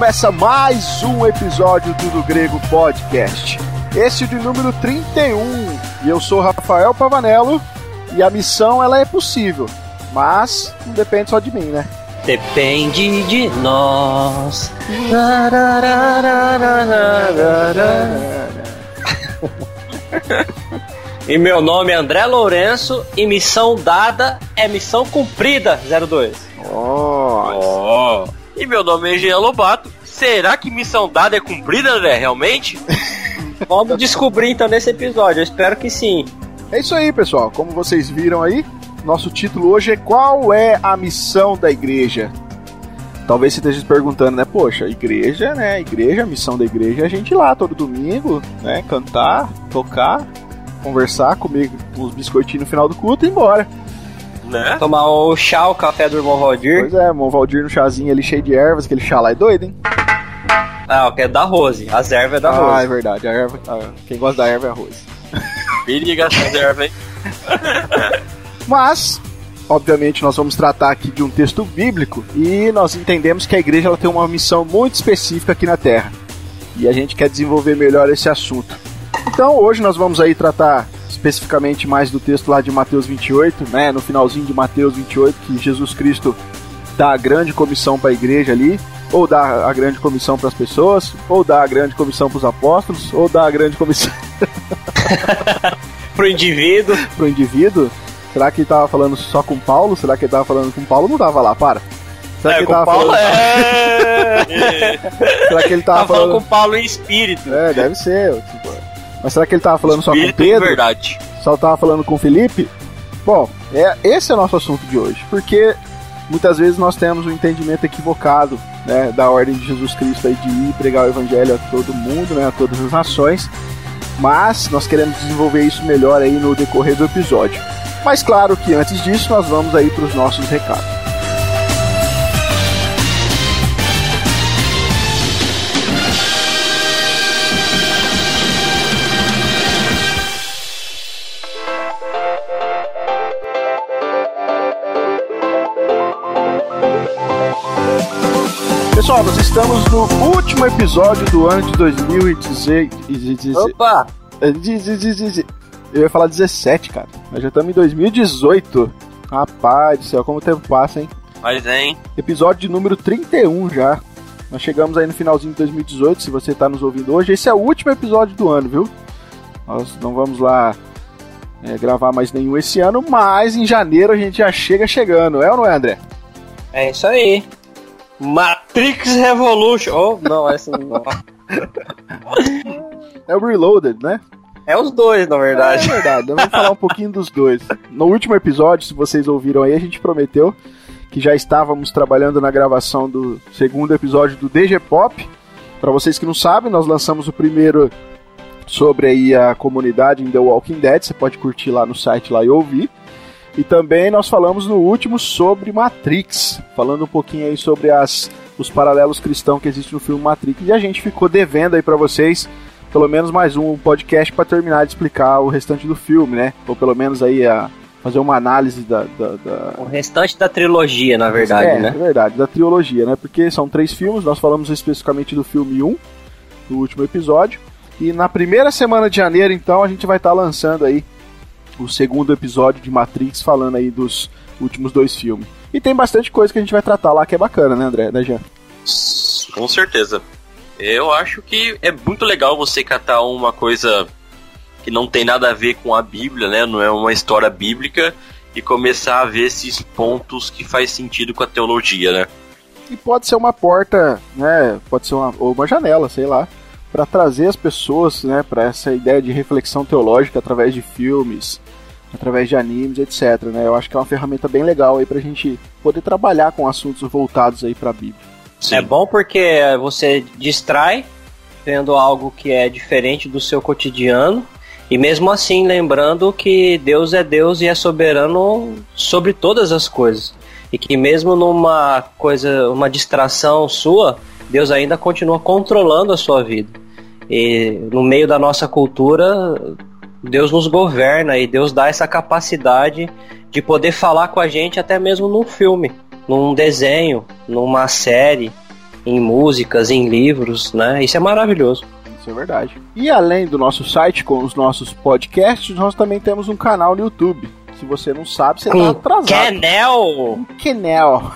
Começa mais um episódio do Do Grego Podcast. Esse de número 31. E eu sou Rafael Pavanello e a missão ela é possível, mas não depende só de mim, né? Depende de nós. e meu nome é André Lourenço e missão dada é missão cumprida, 02. Oh. Oh. E meu nome é Jean Lobato. Será que missão dada é cumprida, André? Realmente? Vamos descobrir então nesse episódio, eu espero que sim. É isso aí, pessoal. Como vocês viram aí, nosso título hoje é Qual é a missão da igreja? Talvez você esteja se perguntando, né? Poxa, igreja, né? Igreja, a missão da igreja é a gente ir lá todo domingo, né? Cantar, tocar, conversar, comer uns biscoitinhos no final do culto e ir embora. Né? Tomar o chá, o café do irmão Valdir. Pois é, irmão Valdir no chazinho ali cheio de ervas, aquele chá lá é doido, hein? Ah, que é da Rose. As ervas é da ah, Rose. é verdade. A erva, ah, quem gosta da erva é a Rose. Periga essa reserva, hein? Mas, obviamente, nós vamos tratar aqui de um texto bíblico e nós entendemos que a igreja ela tem uma missão muito específica aqui na Terra. E a gente quer desenvolver melhor esse assunto. Então, hoje nós vamos aí tratar especificamente mais do texto lá de Mateus 28, né, no finalzinho de Mateus 28, que Jesus Cristo dá a grande comissão para a igreja ali, ou dá a grande comissão para as pessoas, ou dá a grande comissão para os apóstolos, ou dá a grande comissão Pro indivíduo. para o indivíduo. Será que ele tava falando só com Paulo? Será que ele tava falando com Paulo? Não tava lá, para. Será que É, ele com tava Paulo falando... É. Será que ele tava Tá falando falando... com Paulo em espírito. É, deve ser. tipo, Mas será que ele tava falando só com Espírito Pedro? verdade. Só tava falando com Felipe? Bom, é, esse é o nosso assunto de hoje. Porque muitas vezes nós temos um entendimento equivocado né, da ordem de Jesus Cristo aí de ir pregar o evangelho a todo mundo, né, a todas as nações. Mas nós queremos desenvolver isso melhor aí no decorrer do episódio. Mas claro que antes disso nós vamos aí para os nossos recados. Pessoal, nós estamos no último episódio do ano de 2016. Opa! Eu ia falar 17, cara. Nós já estamos em 2018. Rapaz do céu, como o tempo passa, hein? Mas, hein? Episódio de número 31 já. Nós chegamos aí no finalzinho de 2018, se você está nos ouvindo hoje. Esse é o último episódio do ano, viu? Nós não vamos lá é, gravar mais nenhum esse ano, mas em janeiro a gente já chega chegando. É ou não é, André? É isso aí. Matrix Revolution. Oh, não, essa não. É o Reloaded, né? É os dois, na É verdade. verdade, nós vamos falar um pouquinho dos dois. No último episódio, se vocês ouviram aí, a gente prometeu que já estávamos trabalhando na gravação do segundo episódio do DG Pop. Para vocês que não sabem, nós lançamos o primeiro sobre aí a comunidade em The Walking Dead, você pode curtir lá no site lá e ouvir. E também nós falamos no último sobre Matrix, falando um pouquinho aí sobre as, os paralelos cristãos que existem no filme Matrix. E a gente ficou devendo aí para vocês pelo menos mais um podcast para terminar de explicar o restante do filme, né? Ou pelo menos aí a fazer uma análise da, da, da... O restante da trilogia, na verdade, é, né? É verdade, da trilogia, né? Porque são três filmes, nós falamos especificamente do filme 1, no último episódio. E na primeira semana de janeiro, então, a gente vai estar lançando aí o segundo episódio de Matrix, falando aí dos últimos dois filmes. E tem bastante coisa que a gente vai tratar lá que é bacana, né, André? Né, Jean? Com certeza. Eu acho que é muito legal você catar uma coisa que não tem nada a ver com a Bíblia, né? Não é uma história bíblica e começar a ver esses pontos que faz sentido com a teologia, né? E pode ser uma porta, né? Pode ser uma, ou uma janela, sei lá, para trazer as pessoas, né, para essa ideia de reflexão teológica através de filmes, através de animes, etc. Né? Eu acho que é uma ferramenta bem legal aí pra gente poder trabalhar com assuntos voltados aí para a Bíblia. Sim. É bom porque você distrai vendo algo que é diferente do seu cotidiano e mesmo assim lembrando que Deus é Deus e é soberano sobre todas as coisas e que mesmo numa coisa, uma distração sua, Deus ainda continua controlando a sua vida. E no meio da nossa cultura, Deus nos governa e Deus dá essa capacidade de poder falar com a gente até mesmo num filme num desenho, numa série, em músicas, em livros, né? Isso é maravilhoso. Isso é verdade. E além do nosso site com os nossos podcasts, nós também temos um canal no YouTube. Se você não sabe, você Com tá atrasado. Kenel! Um Kenel.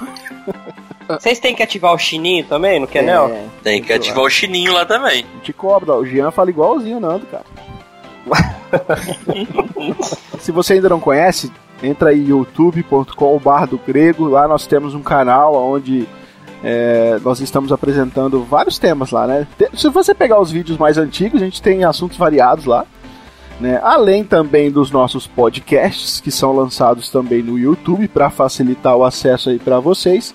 Vocês têm que ativar o chininho também no Kenel? É, Tem que ativar o chininho lá também. te cobra. O Jean fala igualzinho o Nando, cara. Se você ainda não conhece, entra aí youtube.com.br do grego. Lá nós temos um canal onde é, nós estamos apresentando vários temas lá, né? Se você pegar os vídeos mais antigos, a gente tem assuntos variados lá. Né? Além também dos nossos podcasts, que são lançados também no YouTube para facilitar o acesso aí para vocês.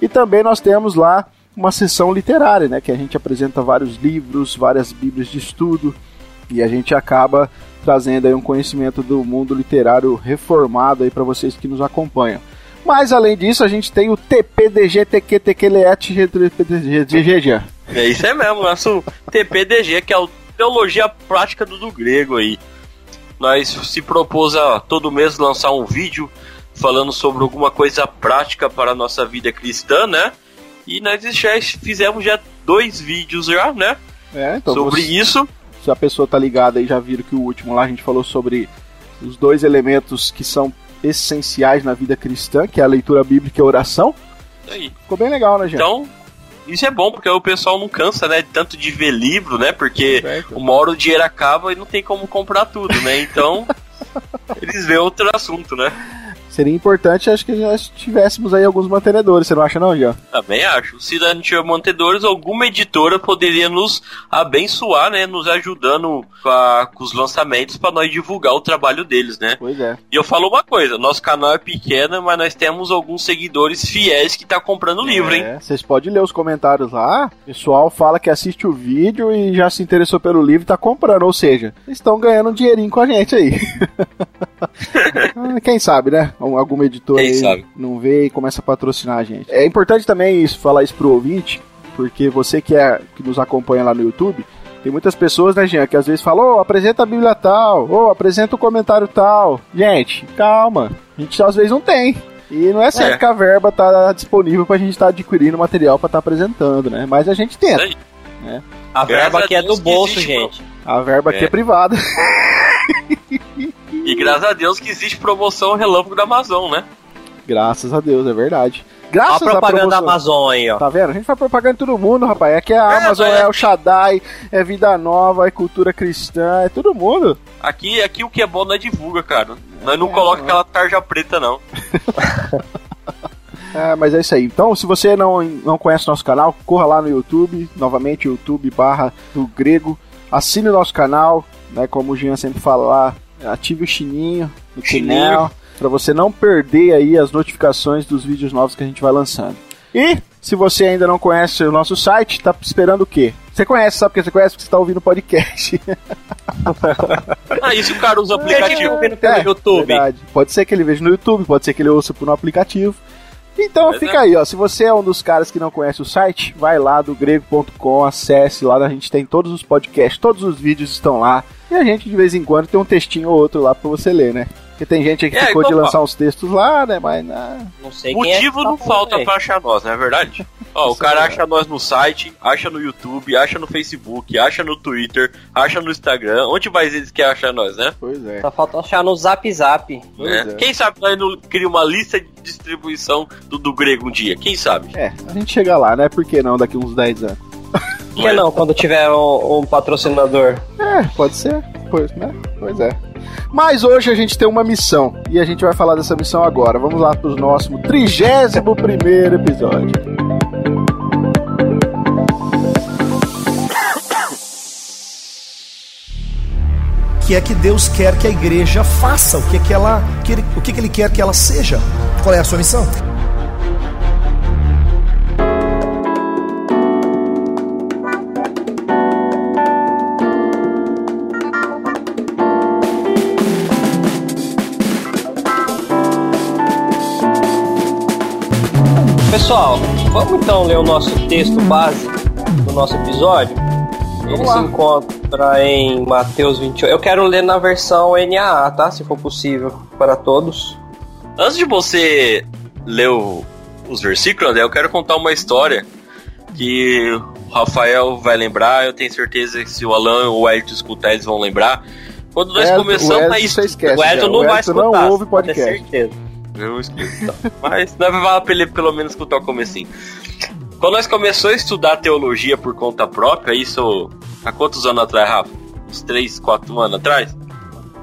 E também nós temos lá uma sessão literária, né? Que a gente apresenta vários livros, várias bíblias de estudo e a gente acaba trazendo aí um conhecimento do mundo literário reformado aí para vocês que nos acompanham. Mas além disso, a gente tem o TPDG TQTQLET GGG. É isso aí mesmo, nosso TPDG, que é o Teologia Prática do, do Grego aí. Nós se propôs a todo mês lançar um vídeo falando sobre alguma coisa prática para a nossa vida cristã, né? E nós já fizemos já dois vídeos já, né? É, então sobre você- isso. Se a pessoa tá ligada aí já viram que o último lá a gente falou sobre os dois elementos que são essenciais na vida cristã, que é a leitura bíblica e a oração. Aí. Ficou bem legal, né, gente? Então, isso é bom, porque o pessoal não cansa, né? Tanto de ver livro, né? Porque Certo. uma hora o dinheiro acaba e não tem como comprar tudo, né? Então, eles vê outro assunto, né? Seria importante, acho que nós tivéssemos aí alguns mantenedores, você não acha não, Jean? Também acho. Se não tiver mantedores, alguma editora poderia nos abençoar, né? Nos ajudando com, com os lançamentos para nós divulgar o trabalho deles, né? Pois é. E eu falo uma coisa, nosso canal é pequeno, mas nós temos alguns seguidores fiéis que tá comprando o livro, hein? É, vocês podem ler os comentários lá. O pessoal fala que assiste o vídeo e já se interessou pelo livro e tá comprando. Ou seja, estão ganhando um dinheirinho com a gente aí. Ah, Quem sabe, né? Um- Alguma editora Quem aí sabe? não vê e começa a patrocinar a gente. É importante também isso, falar isso pro ouvinte, porque você que, é, que nos acompanha lá no YouTube, tem muitas pessoas, né, Jean, que às vezes falam, ô, apresenta a Bíblia tal, ô, apresenta o comentário tal. Gente, calma. A gente às vezes não tem. E não é sempre É. que a verba tá disponível pra gente estar adquirindo material pra estar apresentando, né? Mas a gente tenta. Aí. A verba aqui é do bolso, existe, gente. A verba aqui É. é privada. E graças a Deus que existe promoção relâmpago da Amazon, né? Graças a Deus, é verdade. A Graças à propaganda da. Amazon aí, ó. Tá vendo? A gente faz propaganda em todo mundo, rapaz. Aqui é a É, Amazon, mas- é o Shaddai, é Vida Nova, é Cultura Cristã, é todo mundo. Aqui, aqui o que é bom nós divulga, cara. Nós não É, coloca não. aquela tarja preta, não. É, mas é isso aí. Então, se você não, não conhece nosso canal, corra lá no YouTube, novamente, YouTube barra do grego. Assine o nosso canal, né? Como o Jean sempre fala lá, ative o sininho no Sininho. canal, pra você não perder aí as notificações dos vídeos novos que a gente vai lançando. E, se você ainda não conhece o nosso site, tá esperando o quê? Você conhece, sabe porque você conhece? Porque você tá ouvindo o podcast. Ah, e se o cara usa que aplicativo? tá É, YouTube? Verdade. Pode ser que ele veja no YouTube, pode ser que ele ouça por um aplicativo. Então Pois fica é. aí, ó. Se você é um dos caras que não conhece o site, vai lá do grego.com, acesse lá, a gente tem todos os podcasts, todos os vídeos estão lá. E a gente de vez em quando tem um textinho ou outro lá pra você ler, né? Porque tem gente aí que É, ficou de igual, lançar uns textos lá, né? Mas ah, Não sei quem é Motivo que tá não falta aí. pra achar nós, não é verdade? Ó, o cara é acha nós no site, acha no YouTube, acha no Facebook, acha no Twitter, acha no Instagram. Onde mais eles querem achar nós, né? pois é. Só falta achar no Zap Zap. Pois É. é. Quem sabe nós não cria uma lista de distribuição do, do grego um dia? Quem sabe? É, a gente chega lá, né? Por que não daqui uns 10 anos? Por que não, quando tiver um, um patrocinador? É, pode ser. Pois, né? Pois é. Mas hoje a gente tem uma missão. E a gente vai falar dessa missão agora. Vamos lá pro nosso 31 primeiro episódio. O que é que Deus quer que a igreja faça? O que é que ela, o é que ele quer que ela seja? Qual é a sua missão? Pessoal, vamos então ler o nosso texto base do nosso episódio? Ele lá. se encontra em Mateus 28. Eu quero ler na versão NAA, tá? Se for possível, para todos. Antes de você ler o, os versículos, eu quero contar uma história que o Rafael vai lembrar, eu tenho certeza que se o Alan ou o Elton escutar, eles vão lembrar. Quando nós É, começamos o a isso, o Elton não O vai escutar. não ouve podcast. certeza. Eu escuto, então. Mas vai pra ele pelo menos escutar o comecinho. Quando nós começamos a estudar teologia por conta própria, isso há quantos anos atrás, Rafa? Uns 3, 4 anos atrás?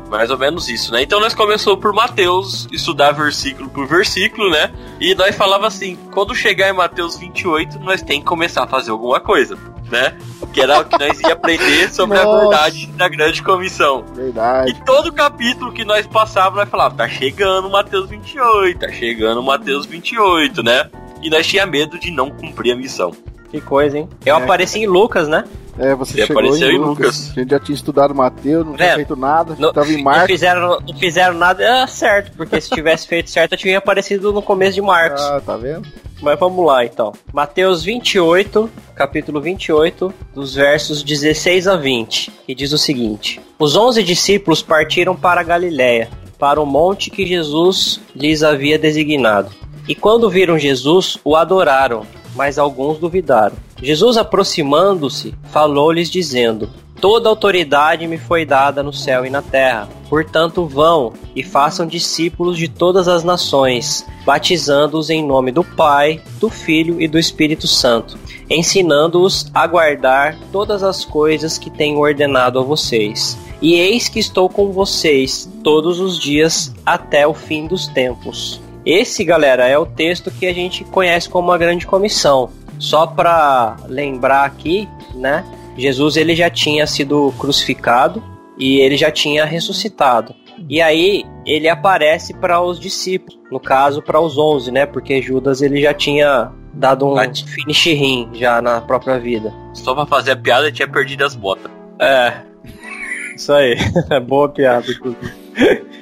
Mais ou menos isso, né? Então nós começamos por Mateus, estudar versículo por versículo, né? E nós falava assim, quando chegar em Mateus 28, nós tem que começar a fazer alguma coisa, né? Que era o que nós ia aprender sobre a Nossa. verdade da grande comissão. Verdade. E todo capítulo que nós passávamos, nós falávamos, tá chegando Mateus 28, tá chegando Mateus 28, né? E nós tinha medo de não cumprir a missão. Que coisa, hein? Eu É. apareci em Lucas, né? É, você Você chegou apareceu em Lucas. Lucas. A gente já tinha estudado Mateus, não tinha Vendo? feito nada. Não, tava em não Marcos. fizeram, não fizeram nada é certo, porque se tivesse feito certo, eu tinha aparecido no começo de Marcos. Ah, tá vendo? Mas vamos lá então. Mateus 28, capítulo 28, dos versos 16 a 20, que diz o seguinte: Os onze discípulos partiram para Galiléia, para o monte que Jesus lhes havia designado. E quando viram Jesus, o adoraram, mas alguns duvidaram. Jesus, aproximando-se, falou-lhes dizendo: Toda autoridade me foi dada no céu e na terra. Portanto, vão e façam discípulos de todas as nações, batizando-os em nome do Pai, do Filho e do Espírito Santo, ensinando-os a guardar todas as coisas que tenho ordenado a vocês. E eis que estou com vocês todos os dias até o fim dos tempos. Esse, galera, é o texto que a gente conhece como a Grande Comissão. Só para lembrar aqui, né? Jesus ele já tinha sido crucificado e ele já tinha ressuscitado. E aí ele aparece para os discípulos, no caso para os onze, né? Porque Judas ele já tinha dado um Bate. finish rim já na própria vida. Só pra fazer a piada, tinha perdido as botas. É. Isso aí. É boa piada.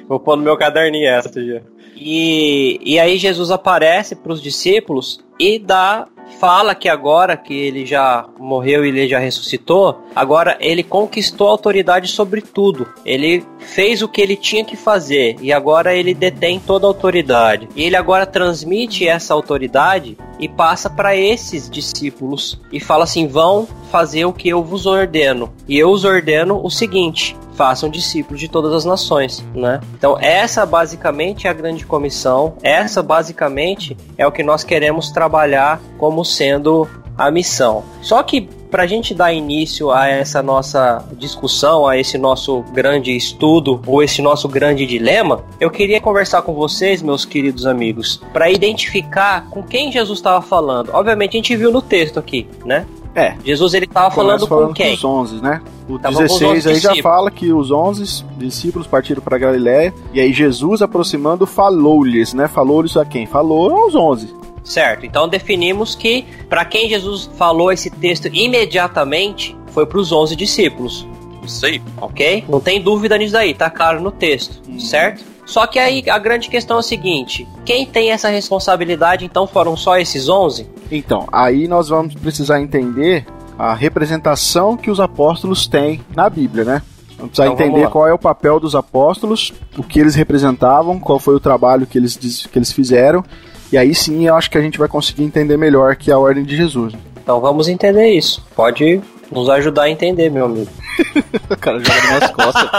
Vou pôr no meu caderninho essa já. E, e aí Jesus aparece para os discípulos e dá fala que agora que ele já morreu e ele já ressuscitou, agora ele conquistou a autoridade sobre tudo. Ele fez o que ele tinha que fazer e agora ele detém toda a autoridade. E ele agora transmite essa autoridade e passa para esses discípulos e fala assim: "Vão fazer o que eu vos ordeno". E eu os ordeno o seguinte: façam discípulos de todas as nações, né? Então essa basicamente é a grande comissão. Essa basicamente é o que nós queremos trabalhar como sendo a missão. Só que para a gente dar início a essa nossa discussão, a esse nosso grande estudo ou esse nosso grande dilema, eu queria conversar com vocês, meus queridos amigos, para identificar com quem Jesus estava falando. Obviamente a gente viu no texto aqui, né? É. Jesus ele estava Começa falando com quem? Os 11, né? O Tava com os 16 11 aí já fala que os 11 discípulos partiram para Galiléia e aí Jesus aproximando falou-lhes, né? Falou-lhes a quem? Falou aos 11. Certo. Então definimos que para quem Jesus falou esse texto imediatamente foi para os 11 discípulos, Isso aí. ok? Não tem dúvida nisso daí, tá claro no texto, certo? Só que aí a grande questão é o seguinte: quem tem essa responsabilidade então foram só esses 11? Então, aí nós vamos precisar entender a representação que os apóstolos têm na Bíblia, né? Vamos precisar Então, entender qual é o papel dos apóstolos, o que eles representavam, qual foi o trabalho que eles, que eles fizeram. E aí sim eu acho que a gente vai conseguir entender melhor que a ordem de Jesus. Então vamos entender isso. Pode nos ajudar a entender, meu amigo. O cara joga nas costas.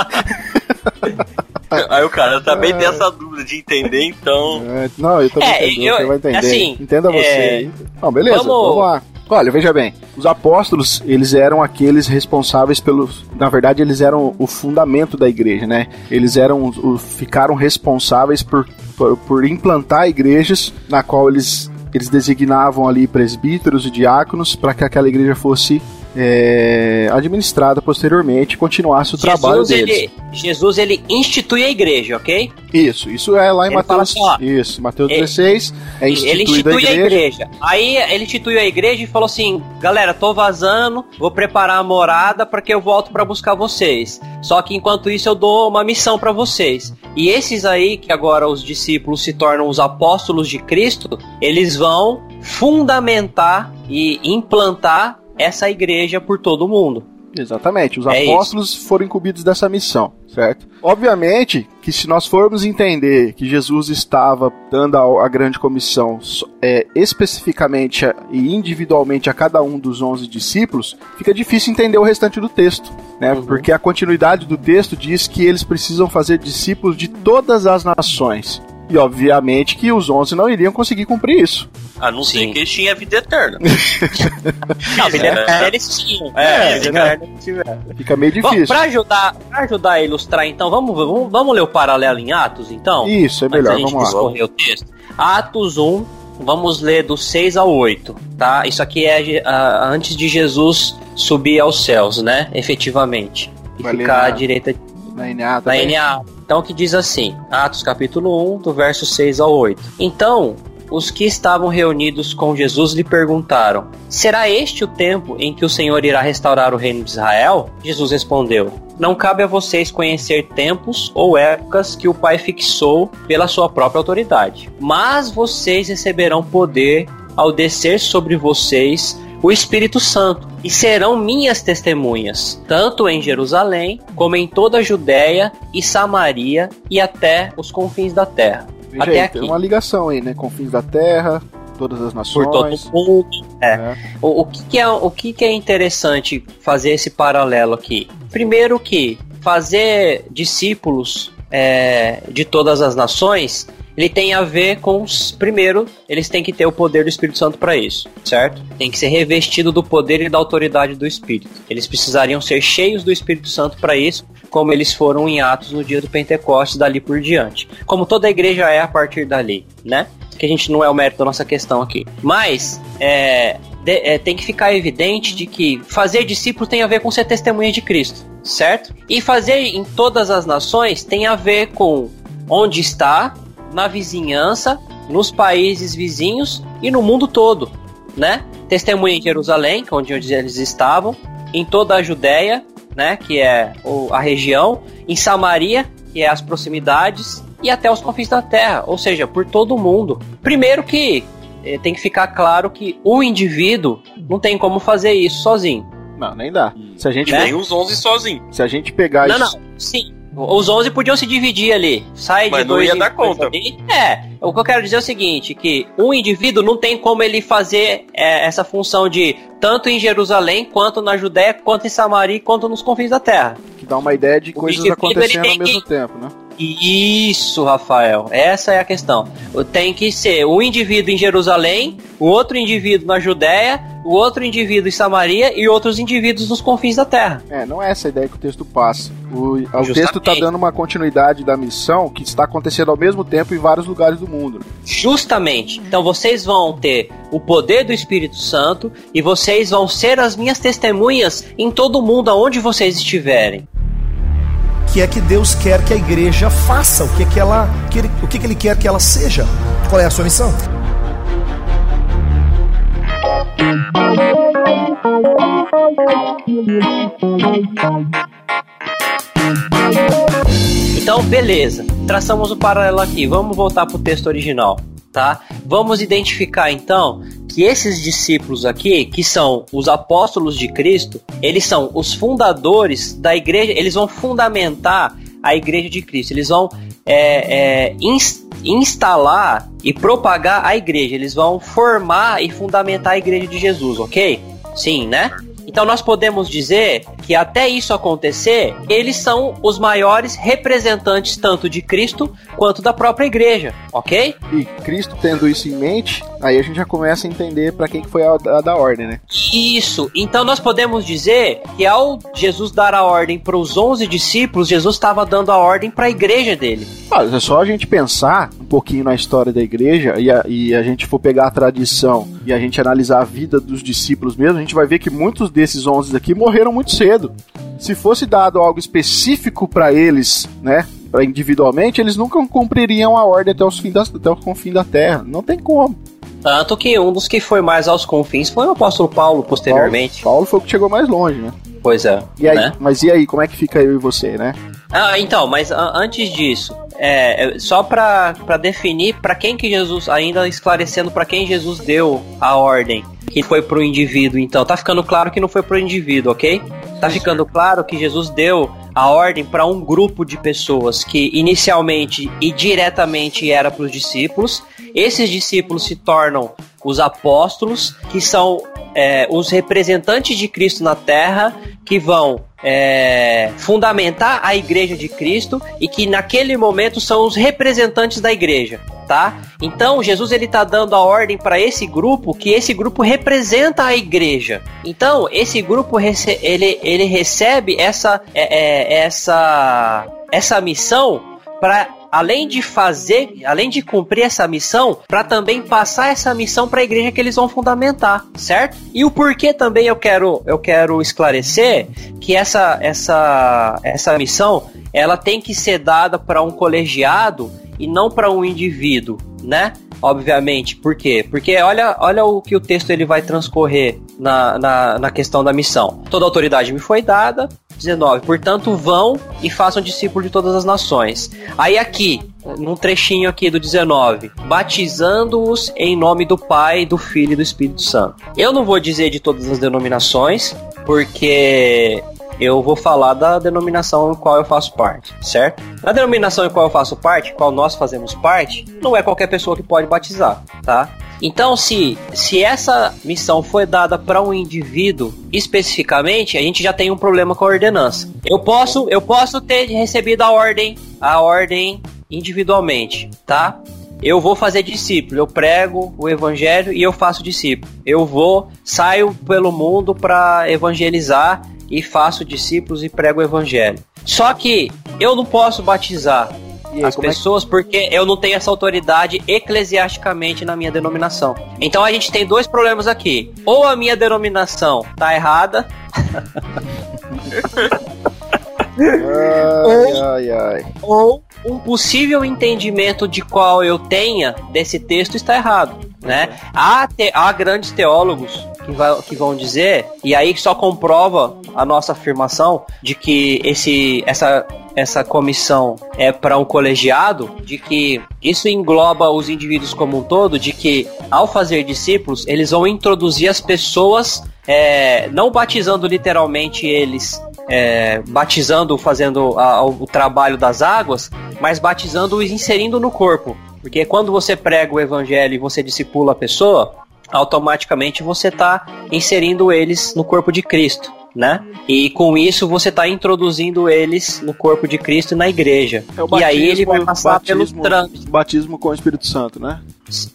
Aí o cara também tem essa dúvida de entender, então. É, não, eu também É, entendo, eu- você vai entender. assim, Entenda você é, aí. Não, beleza, vamos- vamos... lá. Olha, veja bem, os apóstolos, eles eram aqueles responsáveis pelos... Na verdade, eles eram o fundamento da igreja, né? Eles eram, ficaram responsáveis por, por, por implantar igrejas na qual eles, eles designavam ali presbíteros e diáconos para que aquela igreja fosse é, administrada posteriormente continuasse o trabalho Jesus deles. ele, Jesus ele institui a igreja, ok? Isso, isso é lá em Ele Mateus. assim, isso, Mateus ele- 16 é ele institui a igreja. Aí ele instituiu a igreja e falou assim: galera, tô vazando, vou preparar a morada para que eu volto para buscar vocês. Só que enquanto isso eu dou uma missão para vocês. E esses aí, que agora os discípulos se tornam os apóstolos de Cristo, eles vão fundamentar e implantar essa igreja por todo mundo. Exatamente, os É apóstolos foram incumbidos dessa missão, certo? Obviamente que se nós formos entender que Jesus estava dando a, a grande comissão é, especificamente e individualmente a cada um dos 11 discípulos, fica difícil entender o restante do texto, né? Porque a continuidade do texto diz que eles precisam fazer discípulos de todas as nações. E obviamente que os 11 não iriam conseguir cumprir isso. A não ser Sim. que eles tinham a vida eterna. Não, vida É. eterna eles tinham. É, vida né? eterna eles tiveram. Fica meio Bom, difícil. pra ajudar, pra ajudar a ilustrar, então, vamos, vamos, vamos ler o paralelo em Atos, então? Isso, é melhor, gente vamos lá. o texto. Atos 1, vamos ler do 6 ao 8, tá? Isso aqui é ah, antes de Jesus subir aos céus, né? Efetivamente. E Vai ler ficar na- à direita Na NA também. NA. Então que diz assim, Atos capítulo 1, do verso 6 ao 8. Então, os que estavam reunidos com Jesus lhe perguntaram: Será este o tempo em que o Senhor irá restaurar o reino de Israel? Jesus respondeu: Não cabe a vocês conhecer tempos ou épocas que o Pai fixou pela sua própria autoridade. Mas vocês receberão poder ao descer sobre vocês o Espírito Santo, e serão minhas testemunhas, tanto em Jerusalém, como em toda a Judéia e Samaria e até os confins da terra. Veja até aí, aqui. tem uma ligação aí, né? Confins da Terra, todas as nações. Por todo mundo. É. né? O, o que, que é, o que, que é interessante fazer esse paralelo aqui? Primeiro que fazer discípulos é, de todas as nações, ele tem a ver com os. Primeiro, eles têm que ter o poder do Espírito Santo para isso, certo? Tem que ser revestido do poder e da autoridade do Espírito. Eles precisariam ser cheios do Espírito Santo para isso, como eles foram em Atos no dia do Pentecostes, dali por diante. Como toda a igreja é a partir dali, né? Que a gente não é o mérito da nossa questão aqui. Mas, é, de- é, tem que ficar evidente de que fazer discípulo tem a ver com ser testemunha de Cristo, certo? E fazer em todas as nações tem a ver com onde está, na vizinhança, nos países vizinhos e no mundo todo, né? Testemunha em Jerusalém, que é onde eles estavam, em toda a Judéia, né, que é a região, em Samaria, que é as proximidades, e até os confins da terra, ou seja, por todo o mundo. Primeiro que eh, tem que ficar claro que o indivíduo não tem como fazer isso sozinho. Não, nem dá. Se a gente, Né? Nem os 11 sozinhos. se a gente pegar Não, isso. não, sim. Os 11 podiam se dividir ali. Sai Mas de não dois ia em dar dois conta. ali. É, o que eu quero dizer é o seguinte, que um indivíduo não tem como ele fazer é, essa função de tanto em Jerusalém, quanto na Judéia, quanto em Samaria, quanto nos confins da terra. Que dá uma ideia de O coisas acontecendo ao mesmo que- tempo, né? Isso, Rafael. Essa é a questão. Tem que ser um indivíduo em Jerusalém, o outro indivíduo na Judéia, o outro indivíduo em Samaria e outros indivíduos nos confins da terra. É, não é essa a ideia que o texto passa. O, o texto está dando uma continuidade da missão que está acontecendo ao mesmo tempo em vários lugares do mundo. Justamente. Então vocês vão ter o poder do Espírito Santo e vocês vão ser as minhas testemunhas em todo o mundo aonde vocês estiverem. Que é que Deus quer que a igreja faça? O que é que ela, que ele- o que, é que ele quer que ela seja? Qual é a sua missão? Então, beleza. Traçamos o paralelo aqui. Vamos voltar para o texto original, tá? Vamos identificar então que esses discípulos aqui, que são os apóstolos de Cristo, eles são os fundadores da igreja. Eles vão fundamentar a igreja de Cristo. Eles vão é, é, ins- instalar e propagar a igreja. Eles vão formar e fundamentar a igreja de Jesus, ok? Sim, né? Então nós podemos dizer que até isso acontecer, eles são os maiores representantes tanto de Cristo quanto da própria igreja, ok? E Cristo tendo isso em mente, aí a gente já começa a entender para quem que foi a, a da ordem, né? Isso. Então nós podemos dizer que ao Jesus dar a ordem para os 11 discípulos, Jesus estava dando a ordem para a igreja dele. Ah, é só a gente pensar um pouquinho na história da igreja e a, e a gente for pegar a tradição e a gente analisar a vida dos discípulos mesmo, a gente vai ver que muitos desses 11 aqui morreram muito cedo. Se fosse dado algo específico para eles, né, individualmente, eles nunca cumpririam a ordem até, os fim das, até o confim da terra. Não tem como. Tanto que um dos que foi mais aos confins foi o apóstolo Paulo posteriormente. Paulo, Paulo foi o que chegou mais longe, né? Pois é. E aí, né? mas e aí, como é que fica eu e você, né? Ah, então, mas antes disso, é, é, só pra definir pra quem que Jesus, ainda esclarecendo pra quem Jesus deu a ordem, que foi pro indivíduo, então, tá ficando claro que não foi pro indivíduo, ok? Tá ficando claro que Jesus deu a ordem para um grupo de pessoas que inicialmente e diretamente era para os discípulos. Esses discípulos se tornam os apóstolos, que são é, os representantes de Cristo na terra, que vão é, fundamentar a igreja de Cristo e que naquele momento são os representantes da igreja, tá? Então Jesus ele tá dando a ordem para esse grupo que esse grupo representa a igreja. Então esse grupo ele, ele recebe essa é, é essa essa missão para além de fazer, além de cumprir essa missão, para também passar essa missão para a igreja que eles vão fundamentar, certo? E o porquê também eu quero eu quero esclarecer que essa essa essa missão ela tem que ser dada para um colegiado e não para um indivíduo, né? Obviamente, por quê? Porque olha, olha o que o texto ele vai transcorrer na, na, na questão da missão. Toda autoridade me foi dada, 19. Portanto, vão e façam discípulos de todas as nações. Aí aqui, num trechinho aqui do 19, batizando-os em nome do Pai, do Filho e do Espírito Santo. Eu não vou dizer de todas as denominações, porque eu vou falar da denominação em qual eu faço parte, certo? Na denominação em qual eu faço parte, qual nós fazemos parte, não é qualquer pessoa que pode batizar, tá? Então, se, se essa missão foi dada para um indivíduo especificamente, a gente já tem um problema com a ordenança. Eu posso, eu posso ter recebido a ordem, a ordem individualmente, tá? Eu vou fazer discípulo, eu prego o evangelho e eu faço discípulo. Eu vou, saio pelo mundo para evangelizar e faço discípulos e prego o evangelho. Só que eu não posso batizar aí, as pessoas é que... porque eu não tenho essa autoridade eclesiasticamente na minha denominação. Então a gente tem dois problemas aqui. Ou a minha denominação tá errada. ai, ai, ai. Ou um possível entendimento de qual eu tenha desse texto está errado, né? Há, te, há grandes teólogos que, vai, que vão dizer, e aí só comprova a nossa afirmação de que esse, essa, essa comissão é para um colegiado, de que isso engloba os indivíduos como um todo, de que ao fazer discípulos, eles vão introduzir as pessoas, é, não batizando literalmente eles é, batizando, fazendo a, o trabalho das águas, mas batizando e inserindo no corpo. Porque quando você prega o evangelho e você discipula a pessoa, automaticamente você está inserindo eles no corpo de Cristo. Né? E com isso você está introduzindo eles no corpo de Cristo e na igreja. É batismo, e aí ele vai passar batismo, pelos trâmites. Batismo com o Espírito Santo, né?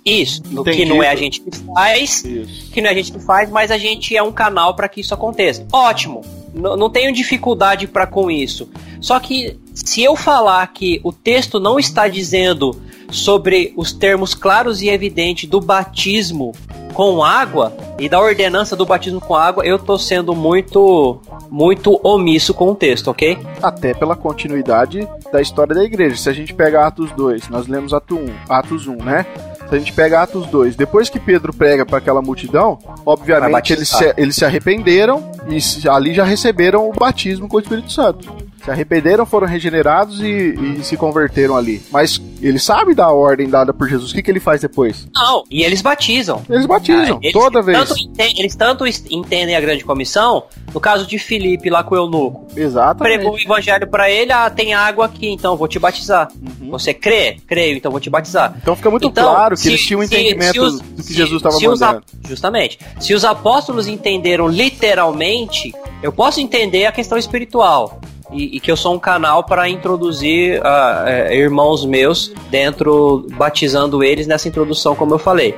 Isso, Entendi. que não é a gente que faz, isso. que não é a gente que faz, mas a gente é um canal para que isso aconteça. Ótimo, não tenho dificuldade para com isso. Só que se eu falar que o texto não está dizendo sobre os termos claros e evidentes do batismo com água e da ordenança do batismo com água, eu tô sendo muito muito omisso com o texto, ok? Até pela continuidade da história da igreja. Se a gente pega Atos 2, nós lemos Atos 1, Atos 1, né? Se a gente pega Atos 2, depois que Pedro prega para aquela multidão, obviamente eles se, eles se arrependeram e ali já receberam o batismo com o Espírito Santo. Se arrependeram, foram regenerados e, e, se converteram ali. Mas ele sabe da ordem dada por Jesus. O que, que ele faz depois? Não, e eles batizam. Eles batizam, ah, eles toda vez. Tanto eles tanto entendem a grande comissão, no caso de Filipe lá com o eunuco. Exatamente. Pregou o evangelho para ele, ah, tem água aqui, então vou te batizar. Uhum. Você crê? Creio, então vou te batizar. Então fica muito então, claro que se, eles tinham um entendimento se, os, do que Jesus estava mandando. justamente. Se os apóstolos entenderam literalmente, eu posso entender a questão espiritual e, e, que eu sou um canal para introduzir uh, irmãos meus dentro, batizando eles nessa introdução, como eu falei.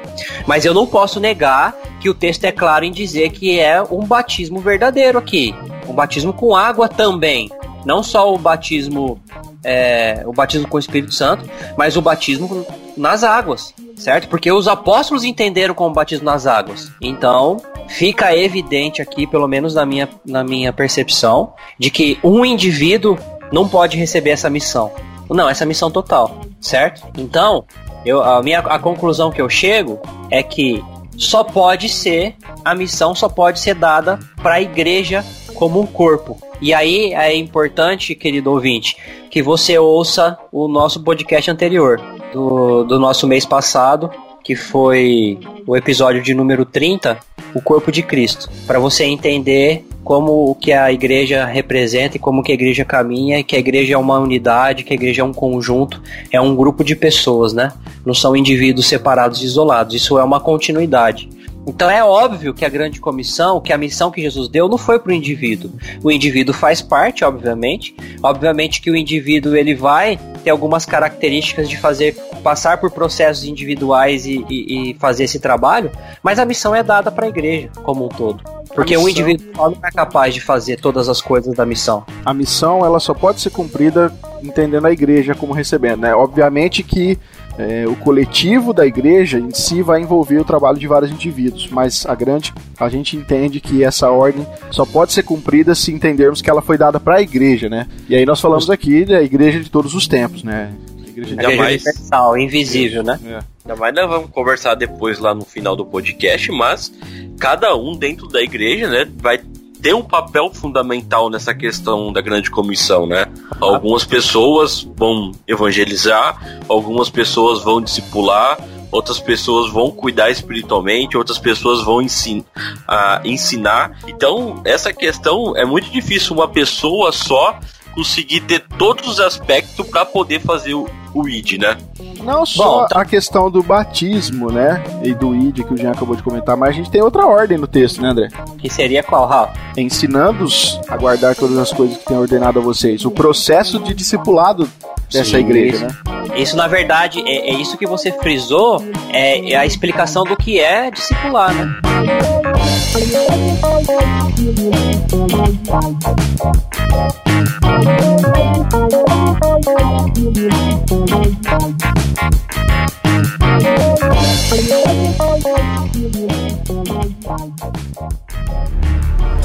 Mas eu não posso negar que o texto é claro em dizer que é um batismo verdadeiro aqui, um batismo com água também, não só o batismo é, o batismo com o Espírito Santo, mas o batismo nas águas, certo? Porque os apóstolos entenderam como batismo nas águas. Então, fica evidente aqui, pelo menos na minha, na minha percepção, de que um indivíduo não pode receber essa missão. Não, essa missão total, certo? Então, eu, a minha a conclusão que eu chego é que só pode ser a missão só pode ser dada para a igreja como um corpo. E aí é importante, querido ouvinte, que você ouça o nosso podcast anterior do, do nosso mês passado, que foi o episódio de número 30, o corpo de Cristo, para você entender como o que a igreja representa e como que a igreja caminha, que a igreja é uma unidade, que a igreja é um conjunto, é um grupo de pessoas, né? Não são indivíduos separados e isolados. Isso é uma continuidade. Então é óbvio que a grande comissão, que a missão que Jesus deu não foi para o indivíduo. O indivíduo faz parte, obviamente. Obviamente que o indivíduo ele vai ter algumas características de fazer passar por processos individuais e, e, e fazer esse trabalho, mas a missão é dada para a igreja como um todo. Porque missão... o indivíduo não é capaz de fazer todas as coisas da missão. A missão ela só pode ser cumprida entendendo a igreja como recebendo, né? Obviamente que é, o coletivo da igreja em si vai envolver o trabalho de vários indivíduos, mas a grande a gente entende que essa ordem só pode ser cumprida se entendermos que ela foi dada para a igreja, né? E aí nós falamos aqui da igreja de todos os tempos, né? igreja, igreja mais... universal, invisível, né? É. Mais nós vamos conversar depois lá no final do podcast, mas cada um dentro da igreja, né, vai ter um papel fundamental nessa questão da grande comissão, né? Algumas pessoas vão evangelizar, algumas pessoas vão discipular, outras pessoas vão cuidar espiritualmente, outras pessoas vão ensin uh, ensinar. Então, essa questão é muito difícil uma pessoa só conseguir ter todos os aspectos para poder fazer o, o ID, né? Não só Bom, tá... a questão do batismo, né? E do ID que o Jean acabou de comentar, mas a gente tem outra ordem no texto, né, André? Que seria qual, Raul? Ensinando-os a guardar todas as coisas que tem ordenado a vocês. O processo de discipulado dessa Sim, igreja, isso. né? Isso, na verdade, é, é, isso que você frisou, é, é a explicação do que é discipular, né?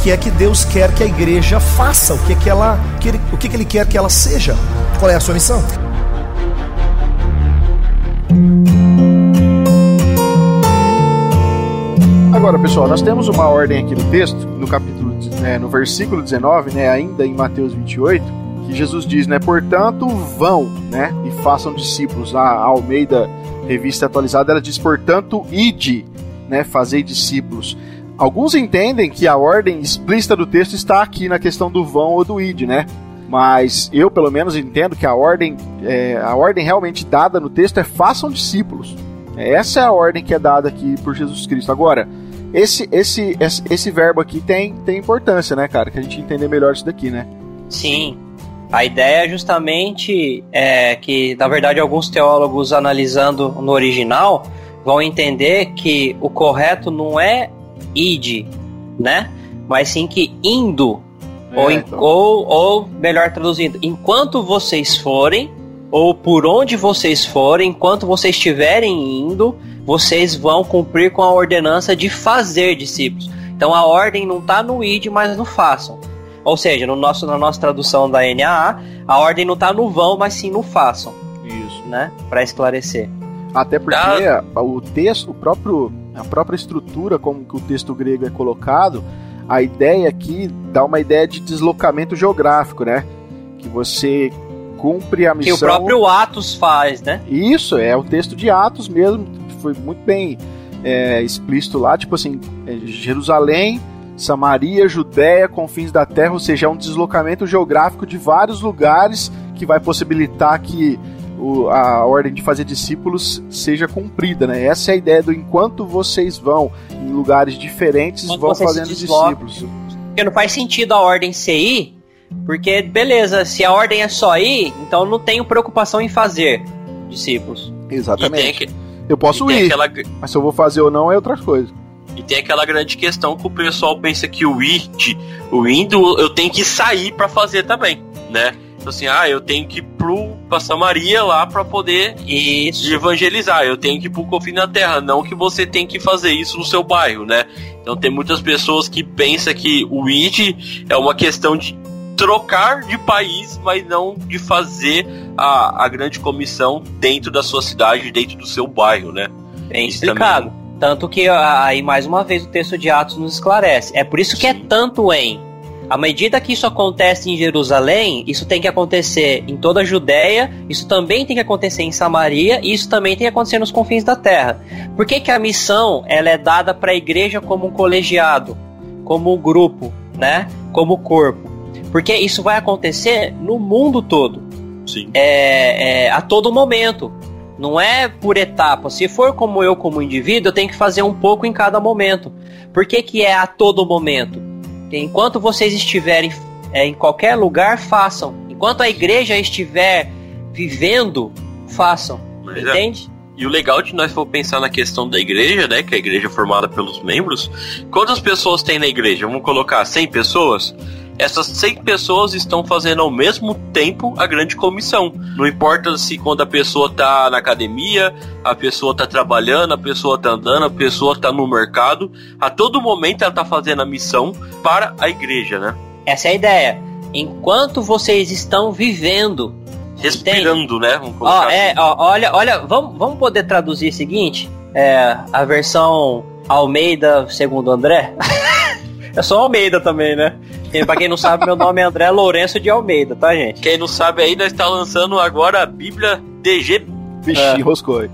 Que é que Deus quer que a igreja faça, o que é que ela, o que, é que ele quer que ela seja. Qual é a sua missão? Agora, pessoal, nós temos uma ordem aqui no texto, no capítulo, né, no versículo 19, né, ainda em Mateus 28, que Jesus diz, né, portanto, vão, né, e façam discípulos. A Almeida, revista atualizada, ela diz, portanto, ide, né, fazei discípulos. Alguns entendem que a ordem explícita do texto está aqui na questão do vão ou do id, né? Mas eu, pelo menos, entendo que a ordem, é, a ordem realmente dada no texto é façam discípulos. Essa é a ordem que é dada aqui por Jesus Cristo. Agora, esse, esse, esse, esse verbo aqui tem, tem importância, né, cara? Que a gente entender melhor isso daqui, né? Sim. A ideia é justamente é, que, na verdade, alguns teólogos analisando no original vão entender que o correto não é id, né? Mas sim que indo. É, ou, então. ou, ou, melhor traduzindo, enquanto vocês forem, ou por onde vocês forem, enquanto vocês estiverem indo, vocês vão cumprir com a ordenança de fazer discípulos. Então a ordem não está no id, mas no façam. Ou seja, no nosso, na nossa tradução da NAA, a ordem não está no vão, mas sim no façam. Isso. Né? Para esclarecer. Até porque ah. o texto, o próprio, a própria estrutura como que o texto grego é colocado, a ideia aqui dá uma ideia de deslocamento geográfico, né? Que você cumpre a missão. Que o próprio Atos faz, né? Isso, é o texto de Atos mesmo, foi muito bem é, explícito lá, tipo assim, é, Jerusalém, Samaria, Judéia, confins da terra, ou seja, é um deslocamento geográfico de vários lugares que vai possibilitar que o, a ordem de fazer discípulos seja cumprida, né? Essa é a ideia do enquanto vocês vão em lugares diferentes, Enquanto vão fazendo discípulos. Porque não faz sentido a ordem ser ir, porque beleza, se a ordem é só ir, então não tenho preocupação em fazer discípulos. Exatamente. Eu posso ir, aquela... mas se eu vou fazer ou não é outra coisa. E tem aquela grande questão que o pessoal pensa que o ir, o indo, eu tenho que sair para fazer também, né? Então, assim, ah, eu tenho que ir pro pra Samaria lá para poder isso. evangelizar. Eu tenho que ir pro confim da terra, não que você tem que fazer isso no seu bairro, né? Então tem muitas pessoas que pensam que o ID é uma questão de trocar de país, mas não de fazer a, a grande comissão dentro da sua cidade, dentro do seu bairro, né? Bem explicado. Tanto que aí mais uma vez o texto de Atos nos esclarece. É por isso que é tanto em à medida que isso acontece em Jerusalém, isso tem que acontecer em toda a Judéia, isso também tem que acontecer em Samaria e isso também tem que acontecer nos confins da terra. Por que, que a missão ela é dada para a igreja como um colegiado, como um grupo? né? Como corpo. Porque isso vai acontecer no mundo todo. Sim. É, é, a todo momento. Não é por etapa. Se for como eu, como indivíduo, eu tenho que fazer um pouco em cada momento. Por que, que é a todo momento? Enquanto vocês estiverem é, em qualquer lugar, façam. Enquanto a igreja estiver vivendo, façam. Mas é. entende? É. E o legal de nós for pensar na questão da igreja, né? Que é a igreja é formada pelos membros. Quantas pessoas tem na igreja? Vamos colocar 100 pessoas? Essas 100 pessoas estão fazendo ao mesmo tempo a grande comissão. Não importa se quando a pessoa está na academia, a pessoa está trabalhando, a pessoa está andando, a pessoa está no mercado, a todo momento ela está fazendo a missão para a igreja, né? Essa é a ideia. Enquanto vocês estão vivendo, respirando, né? Vamos ó, é, assim. ó, olha, olha, vamos, vamos poder traduzir o seguinte, é, a versão Almeida segundo André. Eu sou Almeida também, né? E pra quem não sabe, meu nome é André Lourenço de Almeida, tá, gente? Quem não sabe aí, nós está lançando agora a Bíblia DG. Vixe, é. roscou. É.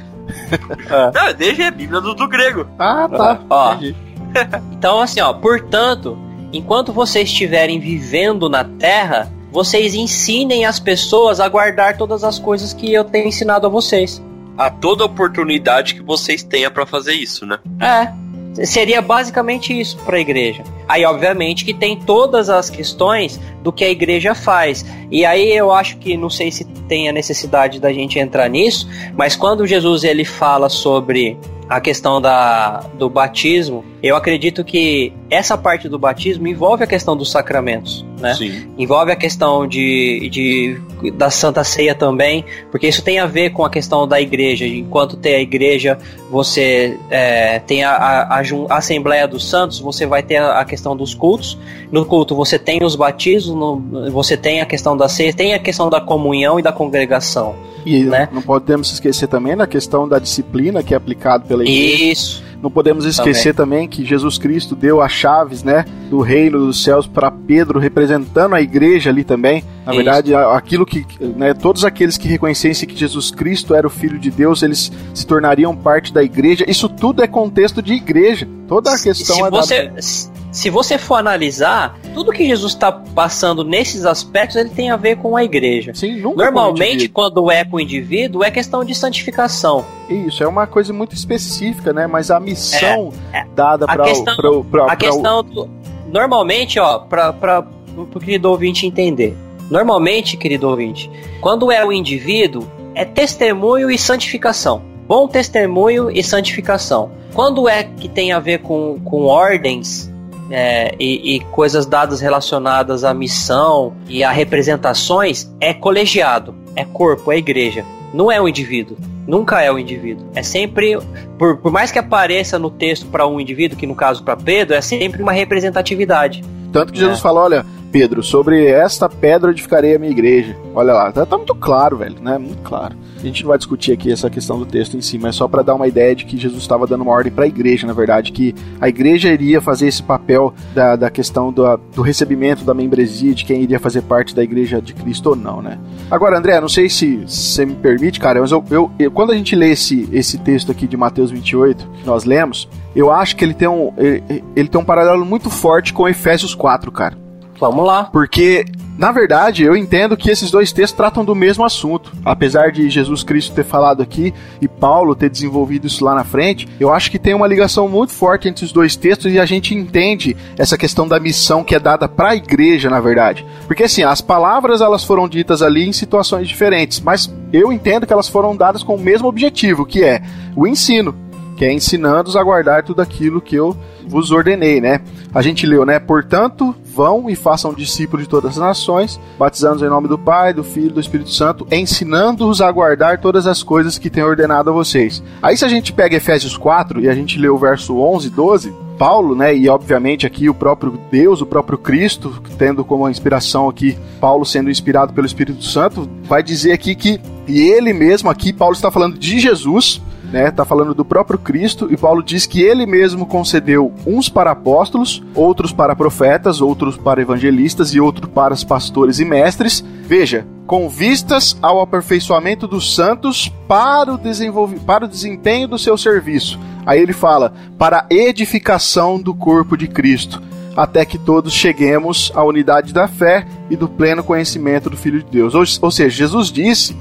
Não, DG é Bíblia do, do grego. Ah, tá. Ó. então, assim, ó, portanto, enquanto vocês estiverem vivendo na Terra, vocês ensinem as pessoas a guardar todas as coisas que eu tenho ensinado a vocês. A toda oportunidade que vocês tenham para fazer isso, né? É. Seria basicamente isso para a igreja. Aí, obviamente, que tem todas as questões do que a igreja faz. E aí eu acho que não sei se tem a necessidade da gente entrar nisso, mas quando Jesus ele fala sobre a questão da, do batismo, eu acredito que essa parte do batismo envolve a questão dos sacramentos, né? Sim. Envolve a questão de, de, da Santa Ceia também, porque isso tem a ver com a questão da igreja. Enquanto tem a igreja, você é, tem a, a, a, Assembleia dos Santos, você vai ter a, a, questão dos cultos. No culto você tem os batismos, no, você tem a questão da ceia, tem a questão da comunhão e da congregação. E né? não podemos esquecer também da questão da disciplina que é aplicada pela igreja. Isso. Não podemos esquecer também. também. que Jesus Cristo deu as chaves, né, do reino dos céus para Pedro, representando a igreja ali também. Na Isso. verdade, aquilo que, né, todos aqueles que reconhecessem que Jesus Cristo era o filho de Deus, eles se tornariam parte da igreja. Isso tudo é contexto de igreja. Toda a questão se é você, da se você for analisar, tudo que Jesus está passando nesses aspectos, ele tem a ver com a igreja. Sim, nunca Normalmente, quando é com o indivíduo, é questão de santificação. Isso, é uma coisa muito específica, né? Mas a missão é, é. dada para a questão do, normalmente, ó, para o querido ouvinte entender. Normalmente, querido ouvinte, quando é o indivíduo, é testemunho e santificação. Bom testemunho e santificação. Quando é que tem a ver com, com ordens, é, e, e, coisas dadas relacionadas à missão e a representações é colegiado, é corpo, é igreja. Não é o indivíduo. Nunca é o indivíduo. É sempre, por, por mais que apareça no texto para um indivíduo, que no caso para Pedro, é sempre uma representatividade. Tanto que Jesus é. fala: olha, Pedro, sobre esta pedra edificarei a minha igreja. Olha lá, tá, tá muito claro, velho, né? Muito claro. A gente não vai discutir aqui essa questão do texto em si, mas só para dar uma ideia de que Jesus estava dando uma ordem para a igreja, na verdade, que a igreja iria fazer esse papel da, da questão do, do recebimento da membresia, de quem iria fazer parte da igreja de Cristo ou não, né? Agora, André, não sei se você me permite, cara, mas eu, eu, eu, quando a gente lê esse, esse texto aqui de Mateus 28, que nós lemos, eu acho que ele tem um, ele, ele tem um paralelo muito forte com Efésios 4, cara. Vamos lá. Porque na verdade, eu entendo que esses dois textos tratam do mesmo assunto. Apesar de Jesus Cristo ter falado aqui e Paulo ter desenvolvido isso lá na frente, eu acho que tem uma ligação muito forte entre os dois textos e a gente entende essa questão da missão que é dada para a igreja, na verdade. Porque assim, as palavras elas foram ditas ali em situações diferentes, mas eu entendo que elas foram dadas com o mesmo objetivo, que é o ensino que é ensinando-os a guardar tudo aquilo que eu vos ordenei, né? A gente leu, né? Portanto, vão e façam discípulos de todas as nações, batizando-os em nome do Pai, do Filho e do Espírito Santo, ensinando-os a guardar todas as coisas que tenho ordenado a vocês. Aí se a gente pega Efésios 4 e a gente lê o verso 11 e 12, Paulo, né, e obviamente aqui o próprio Deus, o próprio Cristo, tendo como inspiração aqui Paulo sendo inspirado pelo Espírito Santo, vai dizer aqui que e ele mesmo aqui Paulo está falando de Jesus, né? Tá falando do próprio Cristo e Paulo diz que ele mesmo concedeu uns para apóstolos, outros para profetas, outros para evangelistas e outros para os pastores e mestres. Veja, com vistas ao aperfeiçoamento dos santos para o, desenvolve... para o desempenho do seu serviço. Aí ele fala, para a edificação do corpo de Cristo até que todos cheguemos à unidade da fé e do pleno conhecimento do Filho de Deus. Ou, ou seja, Jesus disse